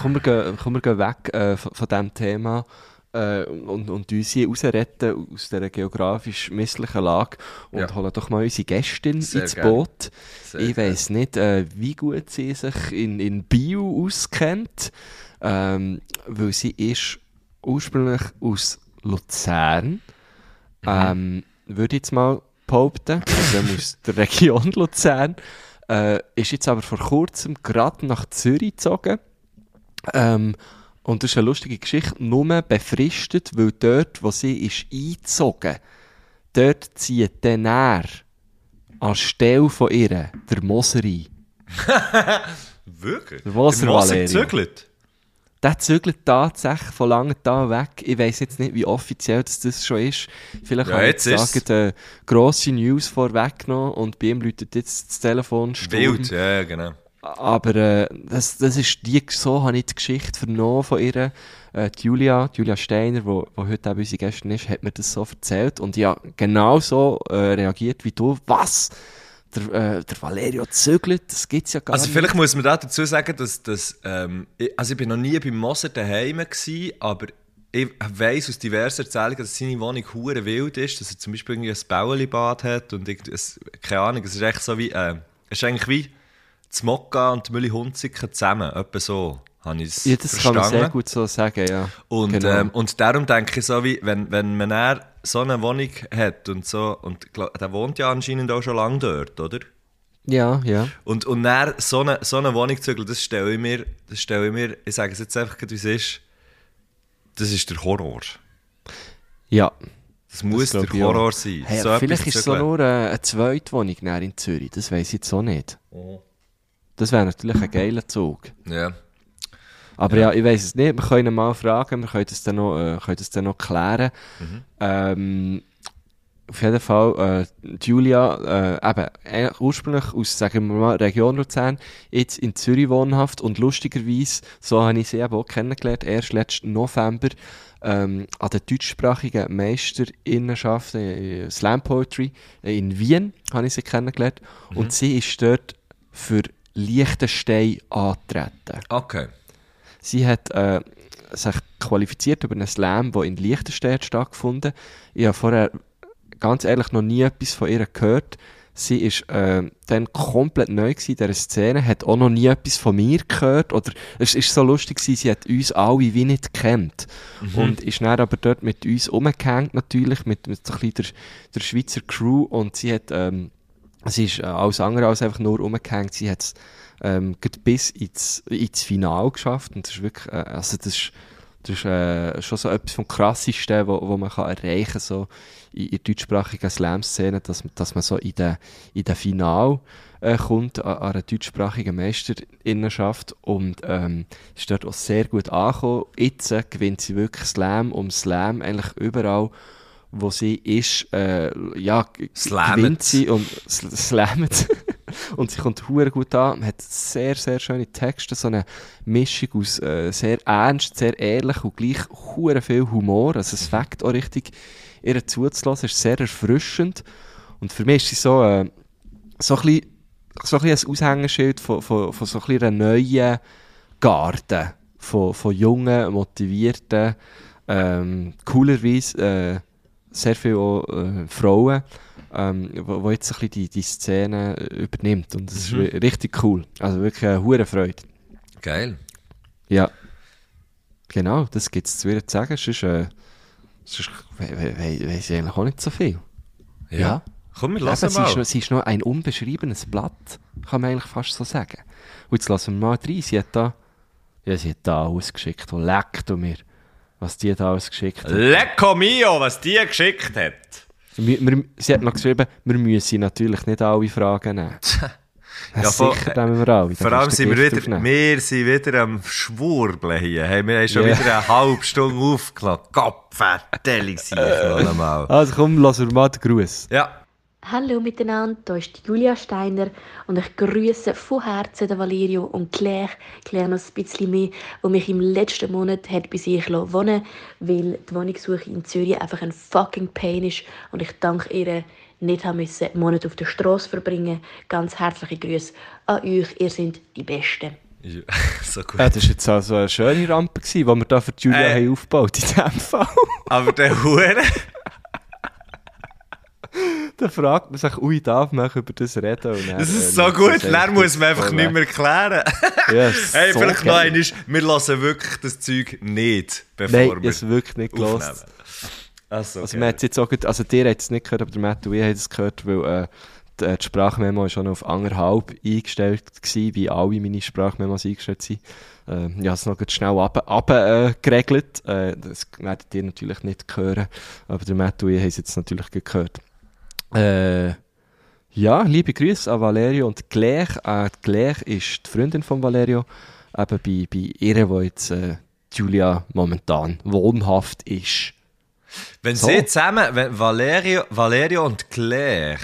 kommen wir, kommen wir weg äh, von, von diesem Thema äh, und, und uns hier rausretten aus dieser geografisch misslichen Lage und Ja. holen doch mal unsere Gästin Sehr ins. Boot. Sehr ich weiss nicht, äh, wie gut sie sich in, in Bio auskennt, ähm, weil sie ist ursprünglich aus Luzern. Ähm, würde ich jetzt mal behaupten, also aus der Region Luzern. Äh, ist jetzt aber vor kurzem gerade nach Zürich gezogen. Ähm, und das ist eine lustige Geschichte, nur befristet, weil dort, wo sie ist eingezogen, dort zieht dann er anstelle von ihr der Moser ein. Wirklich? Der Moser Der Moser zügelt? Der zügelt tatsächlich von lange da weg. Ich weiß jetzt nicht, wie offiziell das, das schon ist. Vielleicht Ja, habe ich sagen, äh, grosse News vorweggenommen und bei ihm läutet jetzt das Telefon. Wild, ja, genau. Aber äh, das, das ist die, so habe ich die Geschichte vernommen von ihr. Äh, die Julia, die Julia Steiner, die wo, wo heute auch unsere Gästin ist, hat mir das so erzählt. Und ja, genau so äh, reagiert wie du. Was? Der, äh, der Valerio zügelt, das gibt's ja gar Also nicht. vielleicht muss man da dazu sagen, dass, dass ähm, ich, also ich bin noch nie beim Moser daheim gewesen, aber ich weiss aus diversen Erzählungen, dass seine Wohnung hure wild ist, dass er zum Beispiel irgendwie ein Bauelibad hat und ich, es, keine Ahnung, es ist echt so wie, äh, es ist eigentlich wie das Mokka und die Mülli Hunziken zusammen, etwa so, habe ich es Ja, das verstanden. kann man sehr gut so sagen, ja. Und, Genau. ähm, und darum denke ich so, wie, wenn, wenn man so eine Wohnung hat und so, und der wohnt ja anscheinend auch schon lange dort, oder? Ja, ja. Und, und dann so eine, so eine Wohnung zügeln, das stelle ich mir, das stelle ich mir, ich sage es jetzt einfach, wie es ist, das ist der Horror. Ja. Das muss der ich auch. Horror sein. Hey, So vielleicht ist es so nur äh, eine Zweitwohnung näher in Zürich. Das weiß ich jetzt auch nicht. Das wäre natürlich ein geiler Zug. Ja. Aber ja, ich weiß es nicht. Wir können ihn mal fragen. Wir können das dann noch, äh, können das dann noch klären. Ähm, auf jeden Fall, äh, Julia, äh, eben, eigentlich ursprünglich aus, sagen wir mal, Region Luzern, jetzt in Zürich wohnhaft und lustigerweise, so habe ich sie eben auch kennengelernt, erst letzten November, ähm, an der deutschsprachigen Meisterinnenschaft äh, Slam Poetry äh, in Wien habe ich sie kennengelernt und sie ist dort für Liechtenstein angetreten. Okay. Sie hat äh, sich qualifiziert über einen Slam, der in Liechtenstein hat stattgefunden. Ich habe vorher ganz ehrlich noch nie etwas von ihr gehört. Sie ist äh, dann komplett neu in dieser Szene, hat auch noch nie etwas von mir gehört. Oder es ist so lustig gewesen, sie hat uns alle wie nicht gekannt. Und ist dann aber dort mit uns umgehängt natürlich, mit, mit so ein bisschen der, der Schweizer Crew. Und sie hat, ähm, sie ist äh, alles andere als einfach nur umgehängt. Sie hat es ähm, bis ins, ins Finale geschafft. Und das ist wirklich, äh, also das ist, das ist äh, schon so etwas vom Krassesten, wo, wo man kann erreichen kann, so in, in deutschsprachigen Slam-Szene, dass, dass man so in den, in den Final äh, kommt an, an einer deutschsprachigen Meisterinnenschaft und ähm, ist dort auch sehr gut angekommen. Jetzt äh, gewinnt sie wirklich Slam um Slam, eigentlich überall, wo sie ist, äh, ja, gewinnt sie und sl- slammet. und sie kommt hure gut an, hat sehr, sehr schöne Texte, so eine Mischung aus äh, sehr ernst, sehr ehrlich und gleich hure viel Humor, also es fängt auch richtig, ihr zuzulassen, ist sehr erfrischend. Und für mich ist sie so, äh, so ein bisschen, so ein, bisschen ein Aushängeschild von, von, von so ein bisschen einer neuen Garde, von, von jungen, motivierten, ähm, coolerweise äh, sehr viele auch, äh, Frauen, ähm, wo, wo jetzt ein bisschen die, die Szene äh, übernimmt. Und das ist ri- richtig cool. Also wirklich eine hure Freude. Geil. Ja. Genau, das gibt es zu ihr zu sagen. Sonst, äh, sonst we we we weiss ich eigentlich auch nicht so viel. Ja. Ja. Komm, wir lassen sie, ist mal. sie ist noch ein unbeschriebenes Blatt, kann man eigentlich fast so sagen. Und jetzt lassen wir mal rein. Sie hat da, ja, sie hat da alles geschickt. Wo leckt du mir, was die da alles geschickt hat. Lecco mio, was die geschickt hat. Wir, wir, sie hat noch geschrieben, wir müssen natürlich nicht alle Fragen nehmen. ja, sicher nehmen wir alle. Vor allem sind wir wieder, wir sind wieder am Schwurbeln hier. Hey, wir haben schon Ja. wieder eine halbe Stunde aufgeladen. Gott, sich noch mal. Also komm, lassen wir mal den Gruß. Ja. Hallo miteinander, hier ist die Julia Steiner und ich grüße von Herzen den Valerio und Claire. Claire noch ein bisschen mehr, wo mich im letzten Monat hat bei sich wohnen weil die Wohnungssuche in Zürich einfach ein fucking Pain ist und ich dank ihr nicht haben müssen einen Monat auf der Straße verbringen. Ganz herzliche Grüße an euch, ihr seid die Besten. Ja, so gut. Ja, das war jetzt also eine schöne Rampe, die wir da für die Julia Äh. haben aufgebaut in diesem Fall. Aber der Hure. da fragt man sich, ui, darf man über das reden? Und dann, Das äh, ist so nimmt gut, dann muss man einfach nicht mehr klären. Ja, es Hey, so vielleicht noch einmal, wir lassen wirklich das Zeug nicht, bevor Nein, wir habe wirklich nicht gelost. Also, Also, okay. man hat's jetzt auch, also dir hat es nicht gehört, aber der Matt und ich haben es gehört, weil äh, die, äh, die Sprachmemo schon auf anderthalb eingestellt war, wie alle meine Sprachmemos eingestellt sind. Äh, ich habe es noch schnell runter, runter, äh, geregelt. Äh, das werdet ihr natürlich nicht hören, aber der Matt und ich haben es jetzt natürlich gehört. Äh, ja, liebe Grüße an Valerio und Claire. Äh, Claire ist die Freundin von Valerio, eben bei, bei ihr, wo jetzt äh, Julia momentan wohnhaft ist. Wenn So. sie zusammen, wenn Valerio, Valerio und Claire,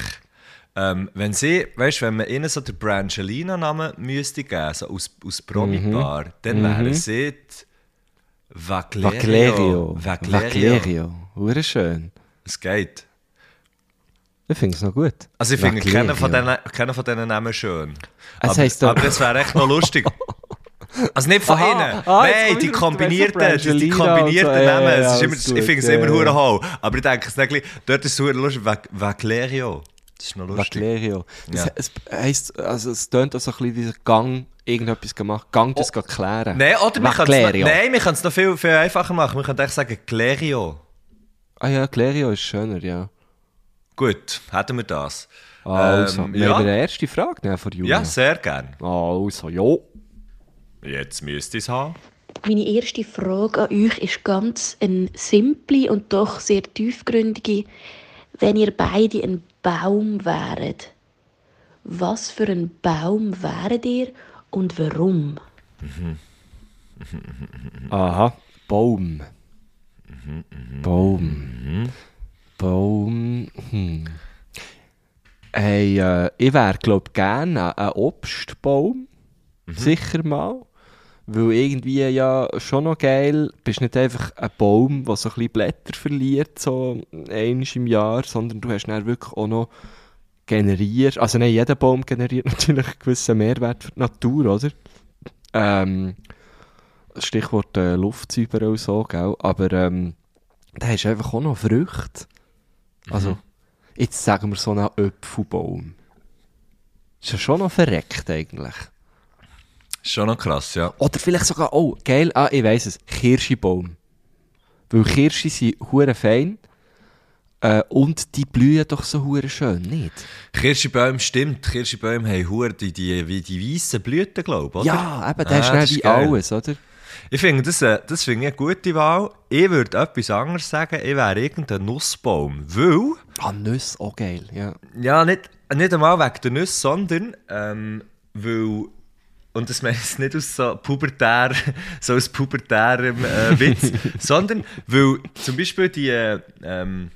ähm, wenn sie, weißt du, wenn man ihnen so den Brangelina-Namen müsste geben, so aus, aus Promi-Paar, dann wären sie die Valerio. Valerio. Valerio. Hure schön. Es geht. Ich finde es noch gut. Also ich finde keinen von diesen keinen von diesen Namen schön. Es aber, heisst doch- aber das wäre echt noch lustig. Also nicht von Aha. ihnen. Ah, jetzt Nein, die kombinierten, so die, kombinierten so, ja, Namen. ja, es ist alles immer, ich finde es ja, immer ja. hure hohl. Aber ich denke, es ist dort ist es hure lustig. Va- Valerio. Das ist noch lustig. Valerio. Das, Ja. Es heisst, also es tönt auch so ein bisschen wie der Gang irgendetwas gemacht. Gang das oh. klären. Nein, oder es Valerio. nein, wir können es noch viel, viel einfacher machen. Wir können echt sagen Clerio. Ah ja, Clerio ist schöner, ja. Gut, hätten wir das. Also, Ähm, wir ja. haben eine erste Frage nehmen von Julia. Ja, sehr gern. Also, ja. Jetzt müsste ich es haben. Meine erste Frage an euch ist ganz eine simple und doch sehr tiefgründige. Wenn ihr beide ein Baum wäret, was für ein Baum wäret ihr und warum? Aha, Baum. Baum. Baum. Hm. Hey, äh, ich wäre, glaube gerne ein Obstbaum. Sicher mal. Weil irgendwie ja schon noch geil, bist nicht einfach ein Baum, der so ein bisschen Blätter verliert, so einmal im Jahr, sondern du hast dann wirklich auch noch generiert, also nein, jeder Baum generiert natürlich einen gewissen Mehrwert für die Natur, oder? Ähm, Stichwort äh, Luftsäuber und so, gell? aber ähm, da hast du einfach auch noch Früchte. Also, jetzt sagen wir so einen Apfelbaum. Ist ja schon noch verreckt eigentlich. Ist schon noch krass, ja. Oder vielleicht sogar, oh, geil, ah, ich weiss es, Kirschbaum. Weil Kirsche sind hure fein äh, und die blühen doch so hure schön, nicht? Kirschbäume stimmt. Kirschbäume haben hure die, die, wie die weißen Blüten, glaube ich, oder? Ja, eben, das Ah, ist das wie ist geil. alles, oder? Ich finde das, äh, das finde ich eine gute Wahl. Ich würde etwas anderes sagen. Ich wäre irgendein Nussbaum. Weil, Ah, Nüsse, auch geil, ja. ja, nicht, nicht einmal wegen der Nüsse, sondern, ähm, weil, und das meine ich nicht aus so pubertär, so aus pubertärem äh, Witz, sondern weil zum Beispiel die äh, ähm,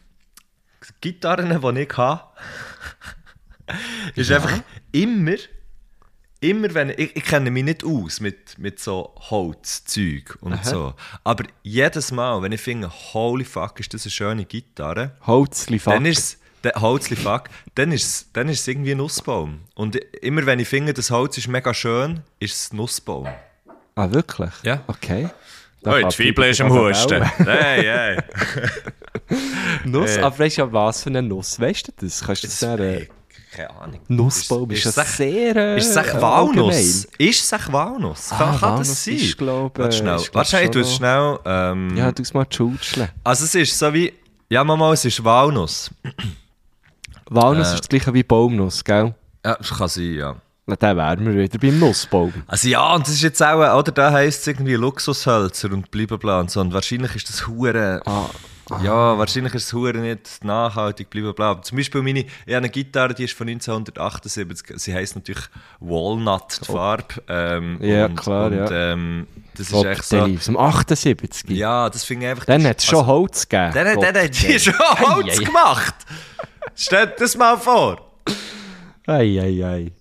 Gitarren, die ich habe, ist einfach immer, immer wenn ich, ich kenne mich nicht aus mit, mit so Holzzeug und so, aber jedes Mal, wenn ich finde, holy fuck, ist das eine schöne Gitarre, Holzli dann ist es der Holzli fuck, dann ist es dann ist es irgendwie ein Nussbaum. Und immer wenn ich finde, das Holz ist mega schön, ist es ein Nussbaum. Ah, wirklich? Ja. Okay. Oh, kann die Zwiebel ist am Husten. Hey, hey. Nuss, Äh. aber weißt du ja, was für eine Nuss? Weißt du das? Kannst du das sagen? Keine Ahnung. Nussbaum ist, ist es sehr. Äh, Ist es echt Walnuss? Ist es echt Walnuss? Kann, Ah, kann Walnuss das sein? ist, glaub, Warte äh, schnell. ist, Warte schnell, ich tue es schnell. Ähm, Ja, du mal schutzeln. Also es ist so wie... Ja, Mama, es ist Walnuss. Walnuss Äh. ist das gleiche wie Baumnuss, gell? Ja, das kann sein, ja. Na, dann wären wir wieder beim Nussbaum. Also ja, und das ist jetzt auch, äh, oder da heisst es irgendwie Luxushölzer und blablabla und so. Und wahrscheinlich ist das Hure. Ah. Ja, wahrscheinlich ist es nicht nachhaltig, blablabla. Aber Zum Beispiel meine, ich habe eine Gitarre, die ist von 1978. Sie heisst natürlich Walnut, die Farbe. Ähm, Oh. Ja, und, klar, und, ja. Ähm, das ist Gott, echt so. Deli, Aus dem 78. Ja, das finde ich einfach. Dann hat es schon also, Holz gegeben. Dann, dann hat die schon Holz Ei, ei, gemacht. Stell dir das mal vor. Ei, ei, ei.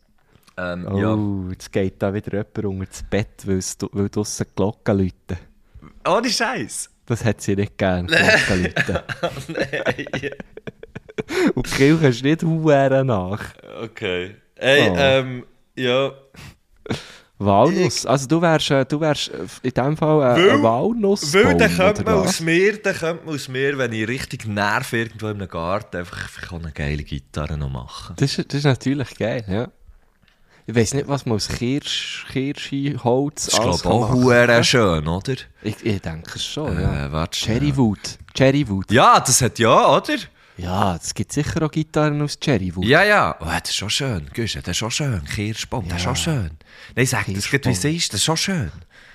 Ähm, Oh, ja. jetzt geht da wieder jemand unter das Bett, weil, draussen die Glocken läuten. Ohne Scheiß. Das hat sie nicht gern, Glocken läuten. Und die Kirche ist nicht Huren nach. Okay. Ey, Oh. ähm, ja. Walnuss. Also du wärst, äh, du wärst äh, in dem Fall äh, ein Walnuss. Weil dann könnte man aus mir, dann könnte man aus mir, wenn ich richtig nerv irgendwo in einem Garten, einfach, einfach eine geile Gitarre noch machen. Das das ist natürlich geil, ja. Ich weiß nicht, was man aus Kirsch, Kirsche, Holz Das ist, alles glaube auch kann machen hure schön, oder? Ich, ich denke es schon, ja. Äh, warte schnell. Cherrywood. Cherrywood. Ja, das hat ja, oder? Ja, es gibt sicher auch Gitarren aus Cherrywood. Ja, ja. Oh, das ist schon schön. Güsche, das ist schon schön. Kirschbaum, das ist schon schön. Nein, sag das geht, wie es ist, das ist schon schön.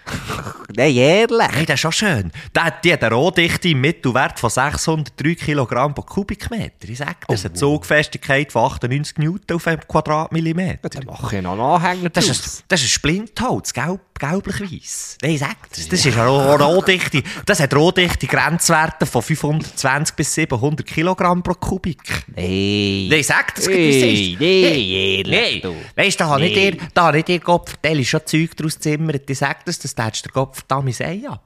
Nein, ehrlich. Nein, das ist schon schön. Der die hat eine Rohdichte im Mittelwert von 603 Kilogramm pro Kubikmeter. Ich sag, das ist eine Zugfestigkeit von 98 Newton auf einem Quadratmillimeter. Dann mache ich noch einen Anhänger Das draus. ist, ein, das ist ein Splintholz, gelb, gelblich-weiss. Nein, sag das. Das ist eine Roh- Rohdichte. Das hat rohdichte Grenzwerte von 520 bis 700 Kilogramm pro Kubik. Nein. Nein, sag das, wie es ist. nee, Nein, weißt du, da habe ich dir, ich dir Kopf, der ist schon Zeug draus zimmert. Ich sag das, das tätst der Kopf da mein Ei ab.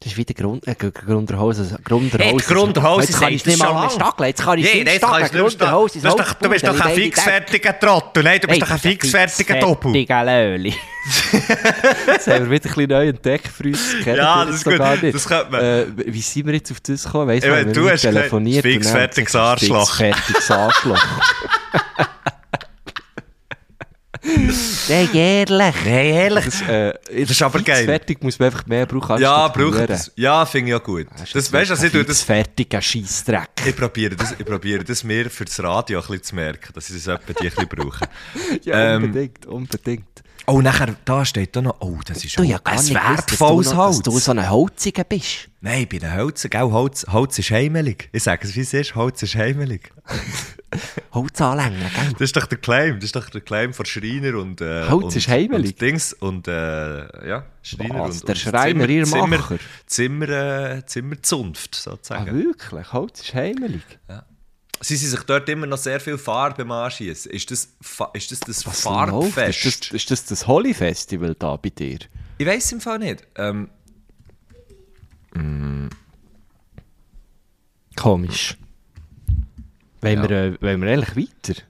Das ist wieder Grund, äh, Gr- Grunderhose. Grunderhose. Hey, Grunderhose sagt nicht mehr stackeln. Jetzt kann ich Nee, nicht stackeln. du Grunderhose ist bist doch- Du bist doch ein fixfertiger Trottel. Nein, du bist doch ein fixfertiger Doppel. Fixfertiger Löli. Jetzt haben wir wieder ein bisschen neu entdeckt für uns. Ja, das ist gut. Das könnte man. Äh, wie sind wir jetzt auf das gekommen? Weiss man, du hast telefoniert. fixfertiges Arschloch. Fixfertiges Arschloch. Nein, ehrlich. Nein, ehrlich. Das, äh, Das ist aber geil. Fertig muss man einfach mehr brauchen. Ja, braucht das. Ja, finde ich auch gut. Das, weißt du, also ich tue das Fertiger Scheissdreck. Ich probiere das, ich probiere das mir für das Radio ein bisschen zu merken, dass ich das etwa die ein bisschen brauche. Ja, Ähm, unbedingt, unbedingt. Oh, nachher, da steht da noch, oh, das ist Du ja gar ein nicht gewusst, wertvolles noch, dass Holz. du so ein Holziger bist. Nein, bei den Holzen, gell, Holz, Holz ist heimelig. Ich sage es, wie es ist, Holz ist heimelig. Holz anlängen, gell? Das ist doch der Claim, das ist doch der Claim von Schreiner und... Äh, Holz und, ist heimelig? Und Dings und, äh, ja, Schreiner Was, und... der und Schreiner, ihr Zimmer, Macher? Zimmer, äh, Zimmerzunft, Ah, sozusagen. wirklich? Holz ist heimelig. Sie sind sich dort immer noch sehr viel Farbe am Anschießen. Ist das, ist das das Was? Farbfest? Ist das, ist das das Holy Festival da bei dir? Ich weiß im Fall nicht. Ähm, Komisch. Wollen, Ja. wir, äh, wollen wir eigentlich weiter?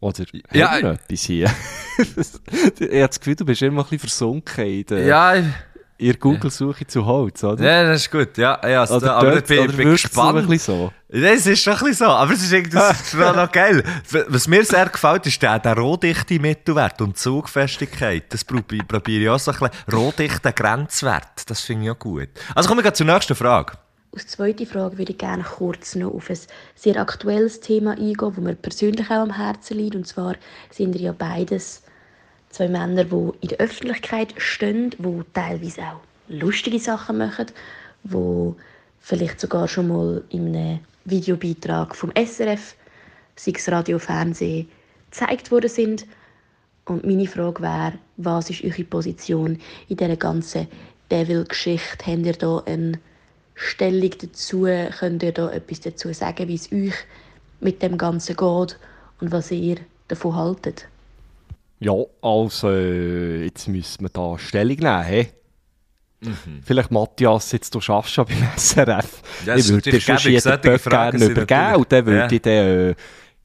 Oder Ja, haben wir noch etwas hier? ich habe das Gefühl, du bist immer ein bisschen versunken in der, ja, in der Google-Suche zu Holz, oder? ja, das ist gut. Ja, ja, also, Oder, aber dort, ich bin, oder bin es so ein gespannt. bisschen so? Das ist schon ein bisschen so, aber es ist irgendwie das ist noch geil. Was mir sehr gefällt, ist der, der rohdichte Mittelwert und die Zugfestigkeit. Das probiere ich auch so ein bisschen. Rohdichter Grenzwert, das finde ich auch gut. Also kommen wir gleich zur nächsten Frage. Als zweite Frage würde ich gerne kurz noch auf ein sehr aktuelles Thema eingehen, das mir persönlich auch am Herzen liegt. Und zwar sind wir ja beides zwei Männer, die in der Öffentlichkeit stehen, die teilweise auch lustige Sachen machen, die vielleicht sogar schon mal in einem Videobeitrag vom SRF, sei es Radio, Fernsehen, gezeigt worden sind. Und meine Frage wäre, was ist eure Position in dieser ganzen Devil-Geschichte? Habt ihr da eine Stellung dazu? Könnt ihr da etwas dazu sagen, wie es euch mit dem Ganzen geht und was ihr davon haltet? Ja, also, jetzt müssen wir da Stellung nehmen, hä? Mhm. Vielleicht, Matthias, jetzt du schaffst schon beim SRF. Ja, ich würde dir gäbig, jeden Böck gerne übergeben und dann würde Ja. ich dann, äh,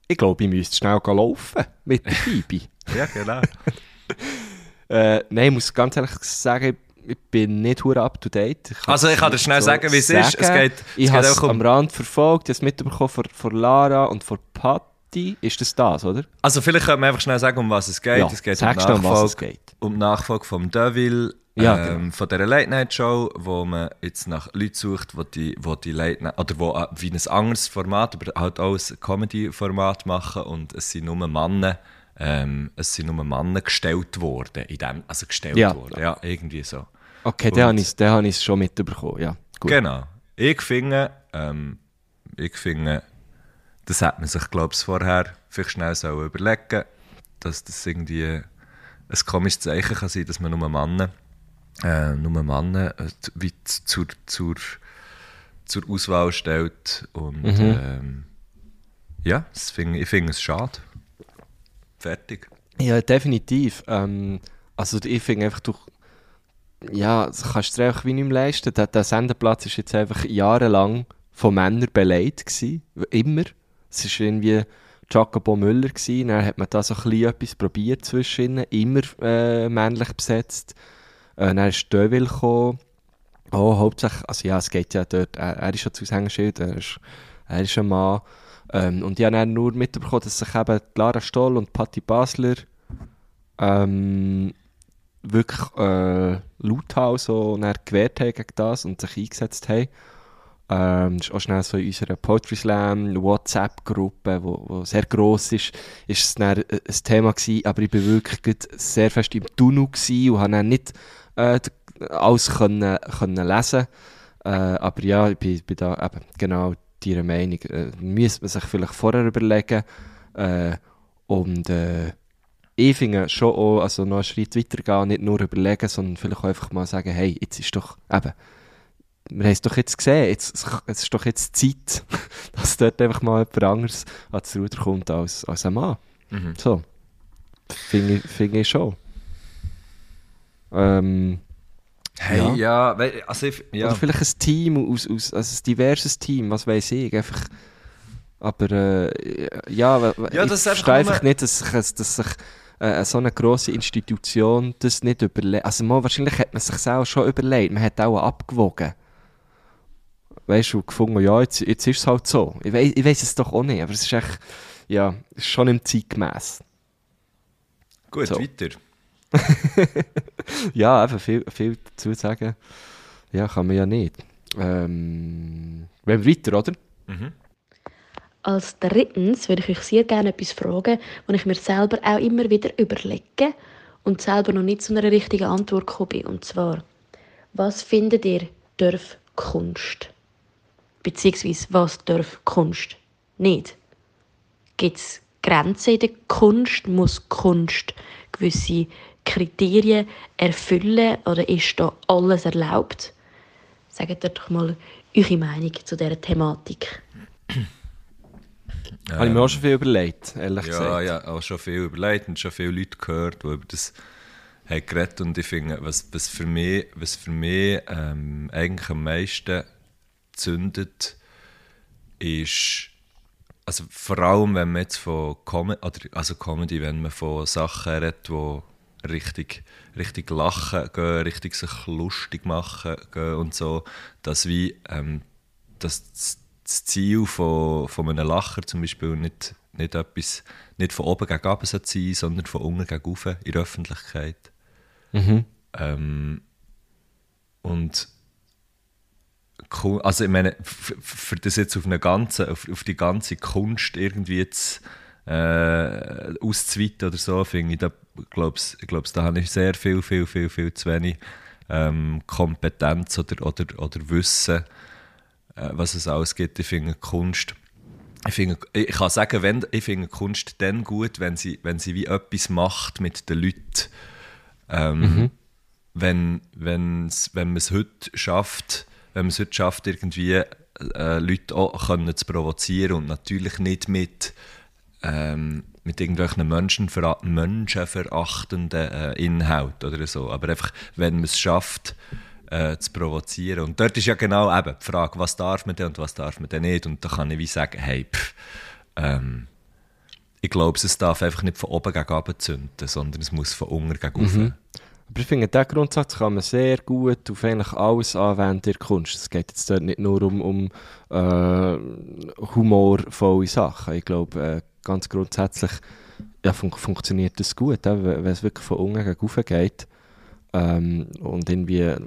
ich glaube, ich müsste schnell laufen mit der Phoebe. Ja, genau. äh, nein, ich muss ganz ehrlich sagen, ich bin nicht hure up to date. Also, ich kann dir schnell sagen, wie es ist. Es geht- ich habe es am Rand verfolgt, ich habe es mitbekommen von, von Lara und von Patti. Ist das das, oder? Also vielleicht können wir einfach schnell sagen, um was es geht. Ja, es geht um schnell, um was Nachfolge, geht. um die Nachfolge vom Deville, Ja, ähm, genau. von dieser Late-Night-Show, wo man jetzt nach Leuten sucht, wo die, wo die Late Night, oder wo äh, wie ein anderes Format, aber halt auch ein Comedy-Format machen und es sind nur Männer, ähm, es sind nur Männer gestellt worden, in dem, also gestellt Ja. worden, ja, irgendwie so. Okay, Und- dann habe ich es schon mitbekommen, ja. Gut. Genau. Ich finde, ähm, ich finde, das hat man sich, glaube ich, vorher vielleicht schnell sollen überlegen dass das irgendwie ein komisches Zeichen kann sein, dass man nur Männer, äh, nur Männer äh, wie zur, zur, zur Auswahl stellt. Und ähm, ja, das finde, ich finde es schade. Fertig. Ja, definitiv. Ähm, also ich finde einfach, du ja, das kannst du dir einfach wie nicht mehr leisten. Der, der Sendeplatz war jetzt einfach jahrelang von Männern beleidigt gewesen. Immer. Es war irgendwie Jacobo Müller gewesen. Dann hat man da so ein etwas probiert zwischen ihnen. Immer äh, männlich besetzt. Äh, dann ist Deville gekommen. Oh, hauptsächlich, also ja, es geht ja dort, er, er ist ja zu Aushängeschild, er ist, er ist ein Mann. Ähm, und ich habe dann nur mitbekommen, dass sich eben Lara Stoll und Patti Basler ähm, wirklich äh, lauthals so dann gewehrt haben gegen das und sich eingesetzt haben. Ähm, auch schnell so in unserer Poetry Slam WhatsApp-Gruppe, wo, wo sehr gross ist, ist es dann äh, ein Thema gewesen, aber ich war wirklich sehr fest im Tunnel und habe dann nicht äh, alles können, können lesen. Äh, aber ja, ich bin, bin da eben genau deiner Meinung. Äh, müsste man sich vielleicht vorher überlegen. Äh, und äh, ich finde schon auch, also noch einen Schritt weiter gehen, nicht nur überlegen, sondern vielleicht auch einfach mal sagen, hey, jetzt ist doch, eben, wir haben es doch jetzt gesehen, jetzt, es ist doch jetzt Zeit, dass dort einfach mal jemand anderes ans Ruder kommt als, als ein Mann. Mhm. So. Finde ich, finde ich schon. Ähm, Hey, Ja. ja, also ich, ja. Oder vielleicht ein Team, aus, aus, also ein diverses Team, was weiß ich. Einfach, aber äh, ja, Ja, ich das ist einfach verstehe einfach nicht, dass sich, dass sich äh, so eine grosse Institution das nicht überlegt. Also mal, wahrscheinlich hat man sich auch schon überlegt, man hat auch abgewogen. Weißt du, und gefunden, ja, jetzt, jetzt ist es halt so. Ich weiß ich es doch auch nicht, aber es ist echt, ja, ist schon im zeitgemäß. Gut, So. weiter. Ja, einfach viel, viel dazu sagen, ja, kann man ja nicht. Ähm, wenn wir weiter, oder? Als drittens würde ich euch sehr gerne etwas fragen, was ich mir selber auch immer wieder überlege. und selber noch nicht zu einer richtigen Antwort gekommen bin. Und zwar, was findet ihr darf Kunst? Beziehungsweise, was darf Kunst nicht? Gibt es Grenzen in der Kunst? Muss Kunst gewisse Kriterien erfüllen oder ist da alles erlaubt? Sagt ihr doch mal eure Meinung zu dieser Thematik. Habe ich mir auch schon viel überlegt, ehrlich Ja, gesagt. ja, auch schon viel überlegt und schon viele Leute gehört, die über das haben geredet und ich finde, was, was für mich, was für mich ähm, eigentlich am meisten zündet, ist, also vor allem, wenn man jetzt von Com oder, also Comedy, wenn man von Sachen redet, die richtig, richtig lachen gehen, richtig sich lustig machen gehen und so, dass wie ähm, dass das- Ziel von, von einem Lacher zum Beispiel nicht, nicht etwas nicht von oben gegen unten sein sollte, sondern von unten gegen oben in der Öffentlichkeit. Ähm, und also ich meine, für das jetzt auf, eine ganze, auf, auf die ganze Kunst irgendwie jetzt äh, auszuweiten oder so, finde ich, da, glaub's, ich glaube, da habe ich sehr viel, viel, viel, viel zu wenig ähm, Kompetenz oder, oder, oder Wissen, äh, was es alles gibt. Ich finde Kunst, ich, finde, ich kann sagen, wenn, ich finde Kunst dann gut, wenn sie, wenn sie wie etwas macht mit den Leuten. Ähm, wenn, wenn's, wenn man es heute schafft, wenn man es heute schafft, irgendwie äh, Leute auch können zu provozieren und natürlich nicht mit, ähm, mit irgendwelchen Menschenvera menschenverachtenden äh, Inhalt oder so, aber einfach, wenn man es schafft, äh, zu provozieren. Und dort ist ja genau eben die Frage, was darf man denn und was darf man denn nicht. Und da kann ich wie sagen, hey, pff, ähm, ich glaube, es darf einfach nicht von oben gegen unten zünden, sondern es muss von unten gegen oben. Aber ich finde, diesen Grundsatz kann man sehr gut auf eigentlich alles anwenden in der Kunst. Es geht jetzt dort nicht nur um, um äh, humorvolle Sachen. Ich glaube, äh, ganz grundsätzlich ja, fun funktioniert das gut, äh, wenn es wirklich von unten gegen oben geht. Ähm, und irgendwie äh,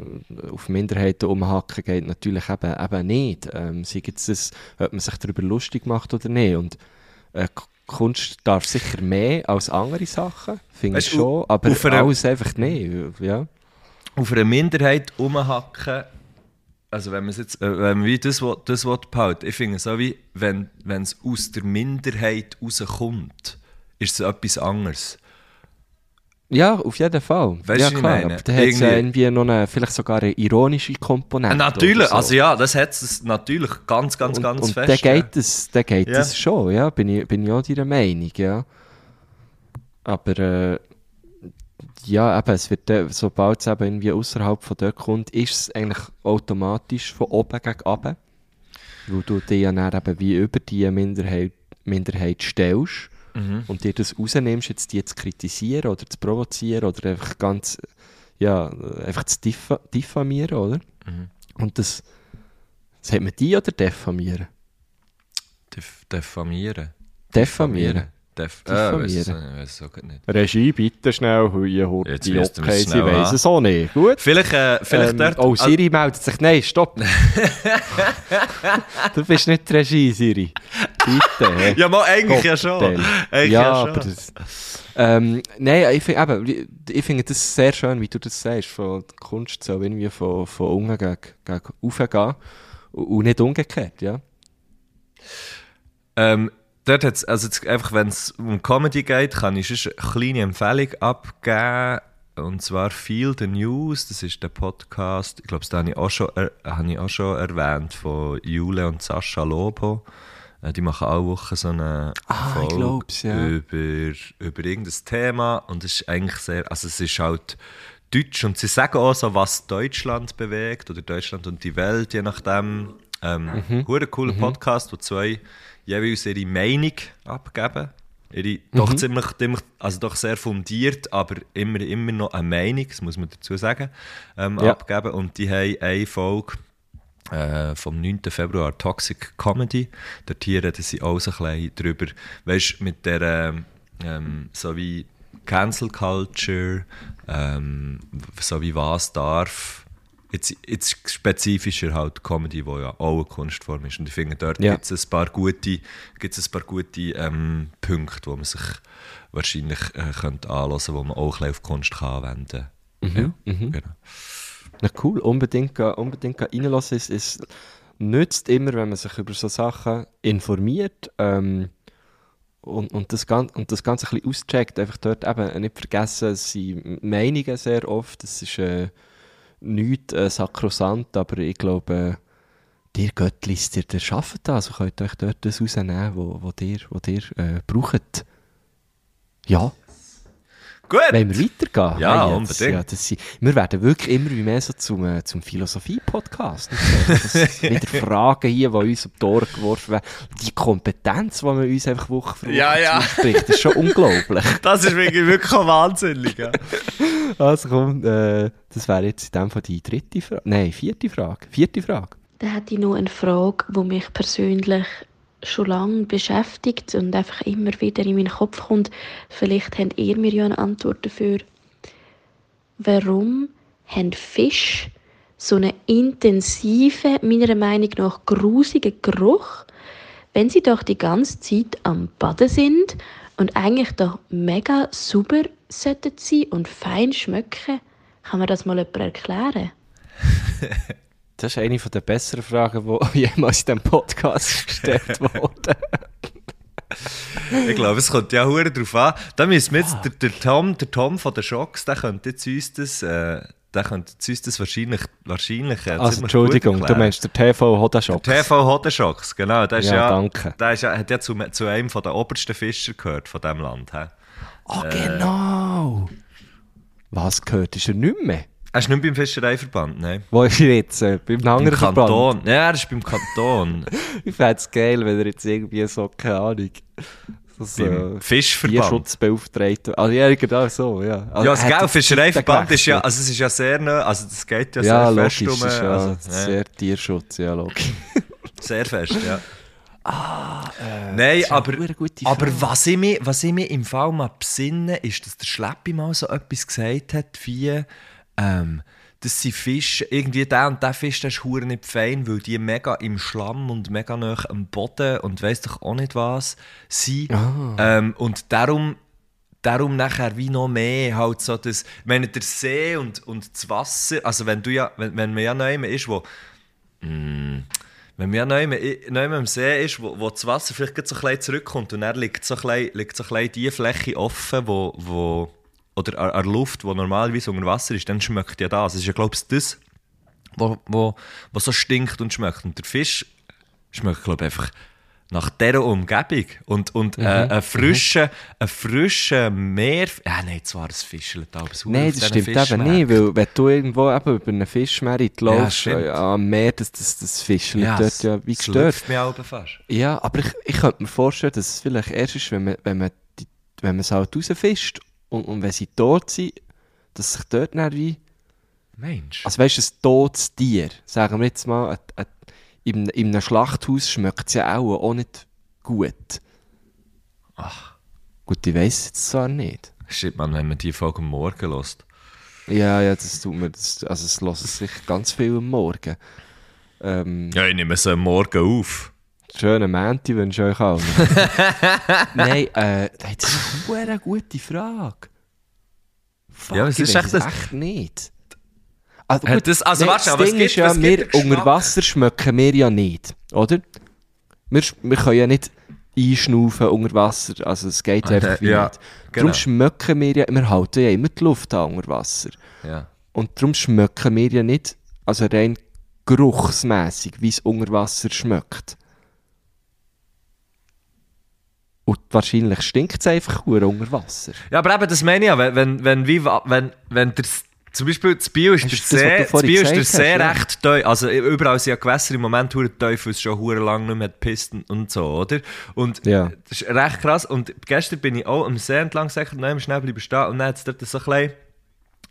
auf Minderheiten umhacken geht natürlich eben, eben nicht. Ähm, sei das, ob man sich darüber lustig macht oder nicht. Und äh, Kunst darf sicher mehr als andere Sachen, finde ich schon, aber auf alles einfach nicht. Ja. auf einer Minderheit rumhacken, also wenn man jetzt, äh, wenn man wie das, das behalten, ich finde so wie, wenn wenn es aus der Minderheit rauskommt, ist es etwas anderes. Ja, auf jeden Fall. Weißt ja, klar, meine? da hat es ja Irgendwie- noch eine, vielleicht sogar eine ironische Komponente. Äh, natürlich, so. also ja, das hat es natürlich ganz, ganz, und, ganz und fest. ja. geht es, dann geht Ja. es schon, ja, bin ich, bin ich auch deiner Meinung, ja. Aber äh, ja, eben, es wird, dann, sobald es eben irgendwie außerhalb von dort kommt, ist es eigentlich automatisch von oben gegen unten. Weil du dich ja dann eben wie über die Minderheit, Minderheit stellst Mhm. und dir das rausnimmst, jetzt die zu kritisieren oder zu provozieren oder einfach ganz, ja, einfach zu diffa diffamieren, oder? Mhm. Und das, sagt man die oder diffamieren? Def diffamieren. Diffamieren. Def. Äh, es auch grad nicht. Regie, bitte schnell, hier holt die okay, sie weiss es auch nicht. Gut. Vielleicht, äh, vielleicht Ähm, dort... oh, Siri meldet sich. Nein, stopp. du bist nicht die Regie, Siri. Bitte. ja, mal, eigentlich ja schon. Eigentlich ja, ja, schon. aber das, ähm, nein, ich finde ich finde das sehr schön, wie du das sagst, von der Kunst so irgendwie von, von unten gegen, gegen raufgehen und nicht umgekehrt, ja. Ähm, dort hat's, also jetzt einfach, wenn es um Comedy geht, kann ich eine kleine Empfehlung abgeben. Und zwar Feel the News, das ist der Podcast, ich glaube, das habe ich, auch schon, er, habe ich auch schon erwähnt, von Jule und Sascha Lobo. Äh, Die machen alle Woche so eine Ah, Folge ja. über, über irgendein Thema. Und es ist eigentlich sehr, also es ist halt Deutsch und sie sagen auch so, was Deutschland bewegt oder Deutschland und die Welt, je nachdem. Ähm, Mhm. cooler Podcast, wo zwei jeweils ihre Meinung abgeben. Ihre doch Mhm. ziemlich, ziemlich, also doch sehr fundiert, aber immer, immer noch eine Meinung, das muss man dazu sagen, ähm, Ja. abgeben. Und die haben eine Folge äh, vom 9. Februar Toxic Comedy. Dort hier reden sie auch so ein bisschen drüber, weißt mit der ähm, ähm, so wie Cancel Culture, ähm, so wie was darf jetzt, jetzt spezifischer halt Comedy, wo ja auch eine Kunstform ist. Und ich finde, dort Ja. gibt es ein paar gute, gibt's ein paar gute ähm, Punkte, wo man sich wahrscheinlich äh, könnte anhören, wo man auch ein bisschen auf Kunst kann anwenden kann. Ja, genau. Na cool, unbedingt, unbedingt reinlassen. Es, es nützt immer, wenn man sich über so Sachen informiert ähm, und, und, das Ganze, und das Ganze ein bisschen auscheckt. Einfach dort eben nicht vergessen, es sind Meinungen sehr oft. Es ist äh, nichts äh, sakrosant, aber ich glaube, äh, dir Göttlis, ihr, ihr schafft das. Also könnt euch dort das rausnehmen, wo, wo ihr, wo ihr äh, braucht. Ja. Gut! Wollen wir weitergehen? Ja, Hey, unbedingt. ja, das sind, wir werden wirklich immer wie mehr so zum, äh, zum Philosophie-Podcast. so. Wieder Fragen hier, die uns um die Ohren geworfen werden. Die Kompetenz, die man uns einfach Woche für Woche Ja, ja. zuspricht, ist schon unglaublich. Das ist wirklich, wirklich wahnsinnig. Ja. Also komm, äh, das wäre jetzt in dem Fall die dritte Frage. Nein, vierte Frage. Vierte Frage. Dann hätte ich noch eine Frage, die mich persönlich schon lange beschäftigt und einfach immer wieder in meinen Kopf kommt. Vielleicht habt ihr mir ja eine Antwort dafür. Warum haben Fische so einen intensiven, meiner Meinung nach grusigen Geruch, wenn sie doch die ganze Zeit am Baden sind und eigentlich doch mega sauber sollten sein und fein schmecken? Kann man das mal jemand erklären? Das ist eine der besseren Fragen, die jemals in diesem Podcast gestellt wurde. Ich glaube, es kommt ja hure drauf an. Da müssen wir jetzt, der, der, Tom, der Tom von den Schocks, der könnte jetzt uns das, äh, der könnte uns das wahrscheinlich, wahrscheinlich äh, Also Entschuldigung, du meinst der TV Hodaschock. TV Hodenschocks, genau. Der, ist Ja, ja, danke. der ist ja, hat ja zu, zu einem von den obersten Fischer gehört von diesem Land. He. Ah, genau! Was gehört? Ist er nicht mehr? Er ist nicht beim Fischereiverband, nein. Wo ist er jetzt? Äh, beim Beim anderen Verband? Kanton. Ja, er ist beim Kanton. Ich fände es geil, wenn er jetzt irgendwie so, keine Ahnung, so, beim so Fischverband. Tierschutzbeauftragter. Also ja, genau so, ja. Also, Ja, das jetzt Fischereiverband ist ja, also es ist ja sehr, nah- also das geht ja, Ja, sehr logisch, fest um, ist ja also, ja, sehr Tierschutz, ja, logisch. sehr fest, ja. Ah, äh, Nein, aber, aber was, ich mir, was ich mir im Fall mal besinne, ist, dass der Schleppi mal so etwas gesagt hat, wie, ähm, dass sie Fische, irgendwie der und der Fisch, der ist hure nicht fein, weil die mega im Schlamm und mega nah am Boden und weiss doch auch nicht was sind. Ah. Ähm, und darum, darum nachher wie noch mehr halt so das, meine, der See und, und das Wasser, also wenn du ja, wenn, wenn man ja neu ist, wo wenn man ja neu, neu am See ist, wo, wo das Wasser vielleicht so ein zurückkommt und dann liegt so ein bisschen, liegt so ein die Fläche offen, wo, wo, oder an, an Luft, die normalerweise unter Wasser ist, dann schmeckt ja das. Es ist ja, glaube ich, das, wo, wo, wo so stinkt und schmeckt. Und der Fisch schmeckt, glaube ich, einfach nach dieser Umgebung. Und, und Mhm. äh, ein frischer, ein frischer Meer... Ja, nein, zwar das Fischelt, aber es Nein, das stimmt eben nicht, weil wenn du irgendwo eben über einen Fischmerit läufst, stimmt. äh, am Meer, das, das, das Fischchen ja, dort ja wie es gestört. lüpft mich auch fast. Ja, aber ich, ich könnte mir vorstellen, dass es vielleicht erst ist, wenn man, wenn man, die, wenn man es halt rausfischt und, und wenn sie tot sind, dass sich dort dann wie... Mensch. Also weißt du, ein totes Tier, sagen wir jetzt mal, ein, in, in einem Schlachthaus schmeckt es ja auch, auch nicht gut. Ach. Gut, ich weiss es jetzt zwar nicht. Shit, man, wenn man die Folge am Morgen lässt. Ja, ja, das tut mir, das, also es hören sich ganz viel am Morgen. Ähm, Ja, ich nehme es am Morgen auf. Schönen Mänti wünsche ich euch allen. Nein, äh, das ist eine gute Frage. Fuck, Ja, ich ist echt das- echt nicht. Also, Hat das- also warte, das Ding ist ja, wir unter Wasser schmecken wir ja nicht, oder? Wir, wir können ja nicht einschnaufen unter Wasser, also es geht Ah, einfach wie ja, nicht. genau. Darum schmecken wir ja, wir halten ja immer die Luft an unter Wasser. Ja. Und darum schmecken wir ja nicht, also rein geruchsmässig, wie es unter Wasser schmeckt. Und wahrscheinlich stinkt es einfach unter Wasser. ja, aber eben, das meine ich ja. Wenn, wenn, wenn, wenn, wenn der, zum Beispiel das Bio ist der See, Bio ist der See hast, ja? recht tief. Also überall sind ja Gewässer im Moment tief, weil es schon hure lang nicht mehr hat Pisten und so, oder? Und Ja. das ist recht krass. Und gestern bin ich auch am See entlang gesagt, nein, schnell bleiben stehen. Und dann hat es dort so ein bisschen,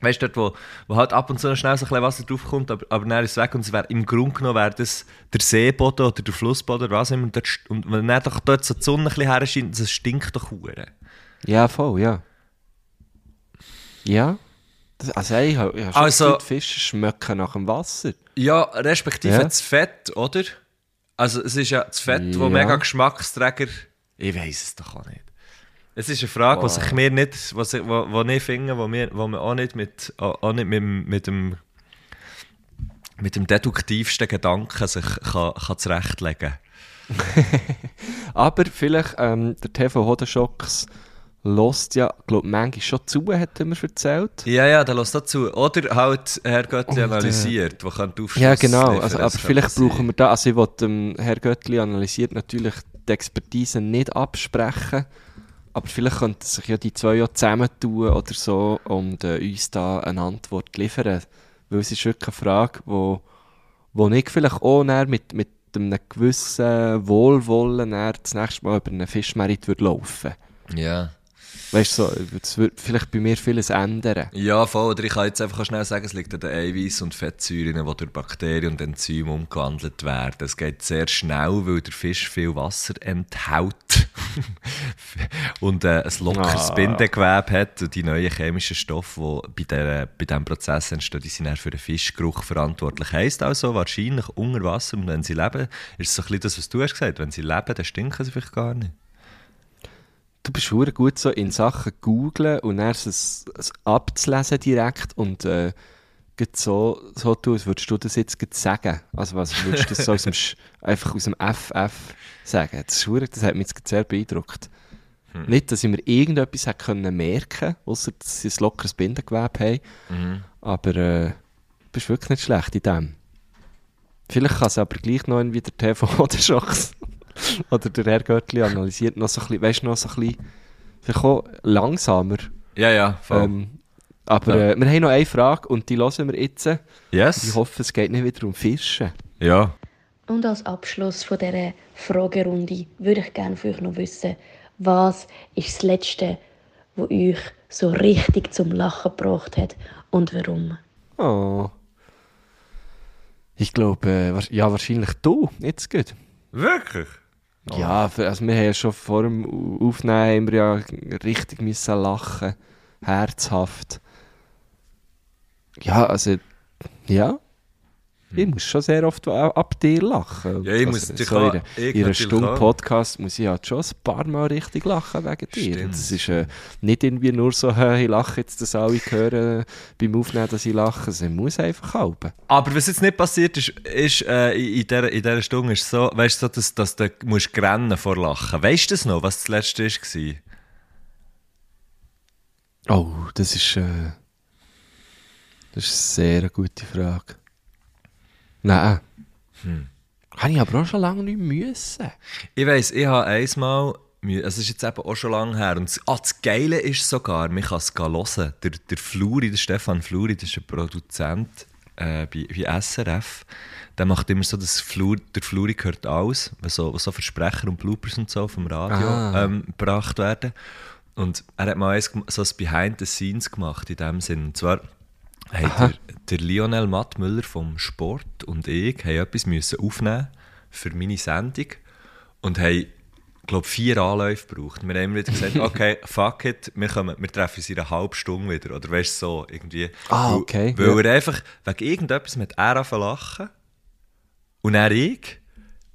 weißt du, dort, wo, wo halt ab und zu schnell so ein bisschen Wasser draufkommt, aber, aber dann ist es weg und es wäre im Grunde genommen wäre das der Seeboden oder der Flussboden oder was immer. Und, dort, und wenn dann doch dort so die Sonne ein bisschen herscheint, das stinkt doch hure. Ja, voll, ja. Ja, Das, also ich habe hab schon Also- Fische schmecken nach dem Wasser. Ja, respektive Ja. das Fett, oder? Also es ist ja das Fett, wo Ja. mega Geschmacksträger... Ich weiß es doch auch nicht. Es ist eine Frage, die sich mir nicht, was ich, wo, wo ich finde, wo, mir, wo man auch nicht mit, auch nicht mit, mit dem mit dem deduktivsten Gedanken sich kann, kann zurechtlegen Aber vielleicht, ähm, der TV Hodenschocks lost ja, glaube manchmal schon zu, hat er mir erzählt. Ja, ja, dann lass dazu. Oder halt Herr Göttli Und, äh, analysiert, wo kann du Ja, genau. Also, aber vielleicht brauchen wir da, also ich wollte dem Herr Göttli analysiert natürlich die Expertise nicht absprechen, aber vielleicht könnten sich ja die zwei ja zusammentun oder so und äh, uns da eine Antwort liefern. Weil es ist wirklich eine Frage, wo, wo ich vielleicht auch mit, mit einem gewissen Wohlwollen das nächste Mal über einen Fischmerit würde laufen. Ja. Weißt du, so, das würde vielleicht bei mir vieles ändern. Ja, voll. Oder ich kann jetzt einfach schnell sagen, es liegt an den Eiweiß- und Fettsäuren, die durch Bakterien und Enzyme umgewandelt werden. Es geht sehr schnell, weil der Fisch viel Wasser enthält. und äh, ein lockeres Ah. Bindegewebe hat. Und die neuen chemischen Stoffe, die bei, der, bei diesem Prozess entstehen, die sind für den Fischgeruch verantwortlich. Heisst also, wahrscheinlich unter Wasser und wenn sie leben, ist es so ein bisschen das, was du hast gesagt. Wenn sie leben, dann stinken sie vielleicht gar nicht. Du bist hure gut so in Sachen googlen und dann es, es abzulesen direkt und äh, so, so tun, als würdest du das jetzt sagen. Also was würdest du das so aus dem, Sch- einfach aus dem FF sagen? Das, ist das hat mich jetzt sehr beeindruckt. Nicht, dass ich mir irgendetwas hätte können merken außer dass sie ein lockeres Bindegewebe haben. Aber äh, du bist wirklich nicht schlecht in dem. Vielleicht kann es aber gleich noch irgendwie der TV oder Schocks oder der Herr Göttli analysiert noch so ein bisschen, weißt du, noch so ein bisschen, vielleicht auch langsamer. Ja, ja, voll. Ähm, aber Ja. äh, wir haben noch eine Frage und die hören wir jetzt. Ich yes? hoffe, es geht nicht wieder um Fischen. Ja. Und als Abschluss von dieser Fragerunde würde ich gerne von euch noch wissen, was ist das Letzte, was euch so richtig zum Lachen gebracht hat und warum? Oh. Ich glaube, äh, ja, wahrscheinlich du, jetzt gut. Wirklich? Ja, für- also wir haben ja schon vor dem Au- Aufnehmen wir ja richtig müssen lachen. Herzhaft. Ja, also, ja. Ich muss schon sehr oft ab dir lachen. Hm. Ja, ich Also, muss natürlich so in, ich in einer Stunde auch. Podcast muss ich halt schon ein paar Mal richtig lachen wegen dir. Stimmt. Es ist äh, nicht irgendwie nur so, äh, ich lache jetzt, dass alle hören äh, beim Aufnehmen, dass ich lache. Es muss einfach halten. Aber was jetzt nicht passiert ist, ist äh, in, dieser, in dieser Stunde ist so, weißt du, so, dass, dass du musst rennen vor Lachen. Weißt du das noch, was das letzte war? Oh, das ist, äh, das ist eine sehr gute Frage. Nein. Hm. Habe ich aber auch schon lange nicht müssen. Ich weiss, ich habe einmal, es ist jetzt eben auch schon lange her, und das, ah, das Geile ist sogar, man kann es hören, der, der Fluri, der Stefan Fluri, das ist ein Produzent äh, bei, bei SRF, der macht immer so, dass Flur, der Fluri gehört alles, wenn so, so Versprecher und Bloopers und so vom Radio Ah. ähm, gebracht werden. Und er hat mal eins, so ein Behind the Scenes gemacht in dem Sinn. Und zwar hat der, der Lionel Mattmüller vom Sport und ich haben etwas müssen aufnehmen für meine Sendung und haben, glaube vier Anläufe gebraucht. Wir haben immer wieder gesagt, okay, fuck it, wir, kommen, wir treffen uns in einer halben Stunde wieder. Oder weißt du, so irgendwie. Ah, Weil- okay, Weil ja. er einfach wegen irgendetwas mit er lachen und er ich.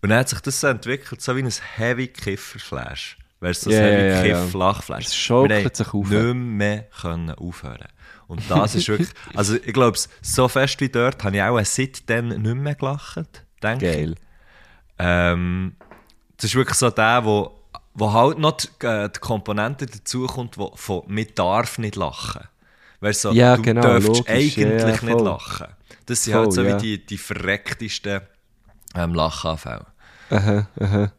Und dann hat sich das so entwickelt, so wie ein Heavy-Kiffer-Flash. Weißt du, so Ja, ja, ja, ja. Heavy-Kiff-Lachflash. Es schaukelt sich auf. Nicht mehr können aufhören Und das ist wirklich, also ich glaube, so fest wie dort habe ich auch seitdem nicht mehr gelacht, denke. Geil. Ähm, das ist wirklich so der, wo, wo halt noch die, äh, die Komponente dazukommt, wo von «mir darf nicht lachen». Weißt du, so, Ja, du genau, darfst logisch, eigentlich ja, ja, nicht voll. lachen. Das sind Voll, halt so ja. wie die, die verrecktesten ähm, Lachanfälle. Aha, aha.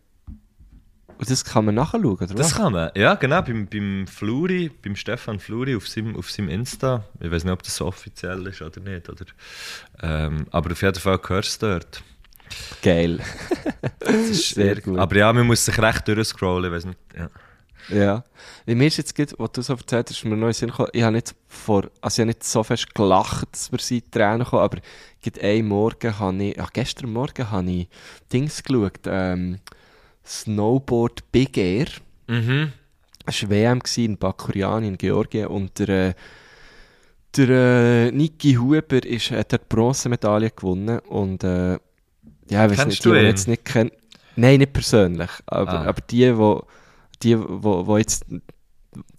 Und das kann man nachschauen, oder Das kann man, ja genau, beim, beim Fluri, beim Stefan Fluri auf seinem, auf seinem Insta, ich weiß nicht, ob das so offiziell ist oder nicht, oder, ähm, aber auf jeden Fall hörst du es dort. Geil. Das ist Sehr gut. Aber ja, man muss sich recht durchscrollen, ich weiß nicht, ja. Ja. Wie mir ist jetzt gerade, was du so erzählt hast, ist mir den Sinn gekommen, ich habe nicht vor, also ich habe nicht so fest gelacht, dass wir seit Tränen kommen, aber gerade einen Morgen habe ich, ach, gestern Morgen habe ich Dings geschaut, ähm, Snowboard Big Air. Mhm. Es war WM in Bakuriani in Georgien und der, äh, Der äh, Niki Huber ist, hat dort Bronzemedaille gewonnen und äh, ja, ich weiß nicht, die, die jetzt nicht kennen. Nein, nicht persönlich, aber, Ah. aber die, wo, die, wo, wo jetzt,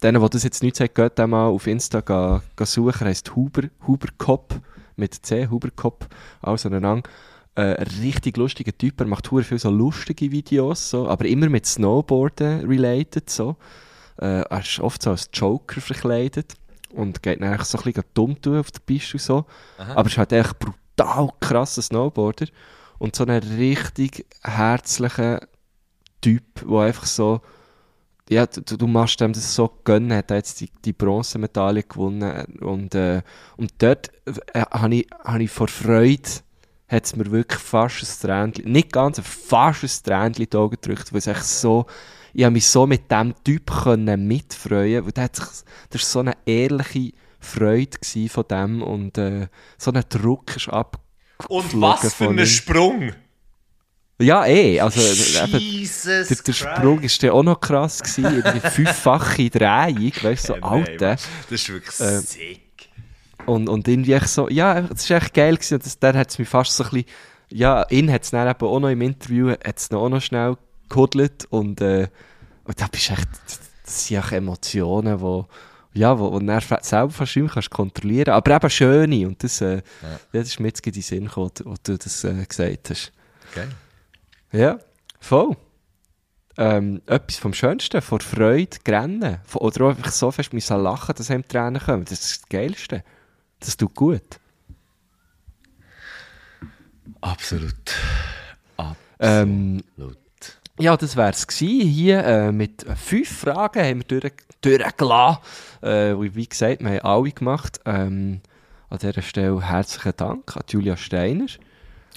denen, die das jetzt nicht sagen, geht mal auf Insta ga, ga suchen, heisst Huber, Huber Cop, mit C, Huber Cop, alles aneinander. Äh, ein richtig lustiger Typ, er macht viel so lustige Videos, so, aber immer mit Snowboarden related, so. Äh, er ist oft so als Joker verkleidet und geht dann so ein bisschen dumm tun auf der Piste und so. Aber ist halt echt brutal krasser Snowboarder und so ein richtig herzlicher Typ, der einfach so, ja, du, du machst dem das so gönnen, hat er jetzt die, die Bronzemedaille gewonnen und, äh, und dort äh, habe ich, hab ich vor Freude hat es mir wirklich fast ein Tränchen, nicht ganz, aber fast ein Tränchen in die Augen gedrückt, weil es echt so, ich habe mich so mit dem Typ können mitfreuen, weil der hat sich, das war so eine ehrliche Freude von dem und äh, so ein Druck ist ab. Und was für ein. Sprung! Ja, eh, also äh, eben, Jesus der, der Sprung dann auch noch krass gewesen, fünffache Drehung, weißt du, so Alter. Das ist wirklich Ähm, sick. Und, und irgendwie echt so, ja, es war echt geil gewesen. Und das, dann hat es mich fast so ein bisschen, ja, ihn hat es dann eben auch noch im Interview, hat es auch noch schnell gehudelt und, äh, und da bist du echt, das sind echt Emotionen, wo, ja, wo, wo du selber mehr kannst kontrollieren aber eben schöne und das, äh, ja. das ist mir jetzt in den Sinn gekommen, wo du das äh, gesagt hast. Geil. Ja, voll. Ähm, etwas vom Schönsten, vor Freude, Grennen. Oder auch einfach so fest müssen lachen, dass einem Tränen kommen. Das ist das Geilste. Das tut gut. Absolut. Ähm, Absolut. ja, das wäre es gewesen. Hier äh, mit fünf Fragen haben wir durch, durchgelassen. Äh, wie, gesagt, wir haben alle gemacht. Ähm, an dieser Stelle herzlichen Dank an Julia Steiner.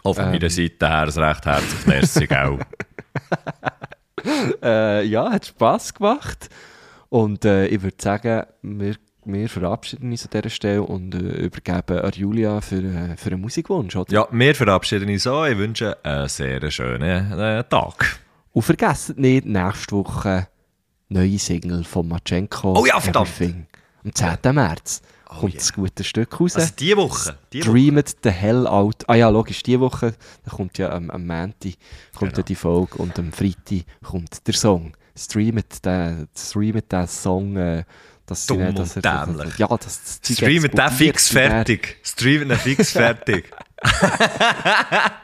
Auch von meiner Seite her ein recht herzliches Merci, gell? Äh, ja, hat Spass gemacht. Und äh, ich würde sagen, wir, wir verabschieden uns an dieser Stelle und äh, übergeben an Julia für, äh, für einen Musikwunsch. Oder? Ja, wir verabschieden uns so. Ich wünsche einen sehr schönen äh, Tag. Und vergesst nicht, nächste Woche neue Single von Machenko. Oh ja, verdammt! Everything. Am 10. März kommt yeah. das gute Stück raus. Also diese Woche. Die Woche. Dreamed the hell out. Ah ja, logisch, diese Woche, da kommt ja am, am Montag kommt Genau. ja die Folge und am Freitag kommt der Song. Streamet den, streamet den Song, äh, dass Dumm und dass er- dämlich. Ja, das, das Streamen den fix und fertig. Streamen den fix fertig.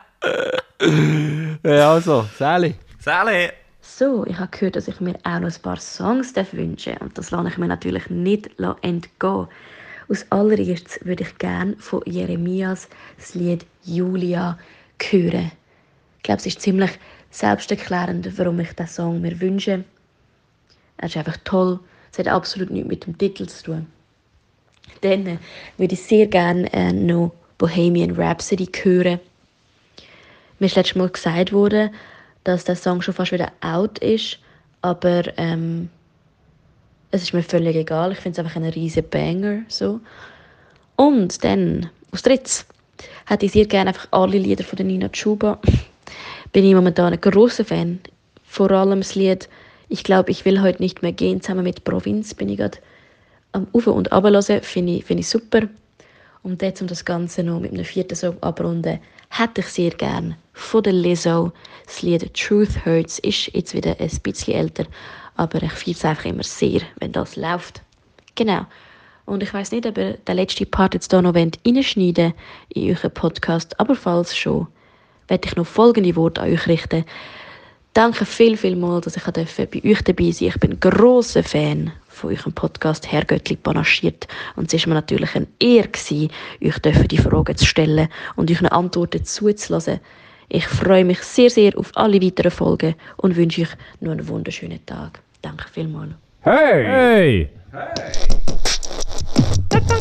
Ja, also, Sally. Sally! So, ich habe gehört, dass ich mir auch noch ein paar Songs darf wünschen und das lasse ich mir natürlich nicht entgehen. Aus allererstes würde ich gerne von Jeremias das Lied Julia hören. Ich glaube, es ist ziemlich selbsterklärend, warum ich diesen Song mir wünsche. Er ist einfach toll. Es hat absolut nichts mit dem Titel zu tun. Dann würde ich sehr gerne äh, noch Bohemian Rhapsody hören. Mir ist letztes Mal gesagt worden, dass der Song schon fast wieder out ist, aber ähm, es ist mir völlig egal. Ich finde es einfach ein riesen Banger. So. Und dann, aus drittes, hätte ich sehr gerne einfach alle Lieder von der Nina Chuba. Bin ich momentan ein grosser Fan. Vor allem das Lied «Ich glaube, ich will heute nicht mehr gehen» zusammen mit «Provinz» bin ich gerade am Auf- und Abhören. Finde ich, finde ich super. Und jetzt, um das Ganze noch mit einem vierten Song abrunden, hätte ich sehr gern von der Lizzo das Lied «Truth Hurts» ist jetzt wieder ein bisschen älter, aber ich feiere es einfach immer sehr, wenn das läuft. Genau. Und ich weiß nicht, ob ihr den letzten Part jetzt hier noch reinschneiden wollt in euren Podcast, aber falls schon, werde ich noch folgende Worte an euch richten. Danke viel, viel mal, dass ich bei euch dabei sein durfte. Ich bin ein grosser Fan von eurem Podcast Herr Göttli panaschiert. Und es war mir natürlich eine Ehre, gewesen, euch dürfen die Fragen zu stellen und euch Antworten zuzulassen. Ich freue mich sehr, sehr auf alle weiteren Folgen und wünsche euch noch einen wunderschönen Tag. Danke vielmals. Hey! Du, du,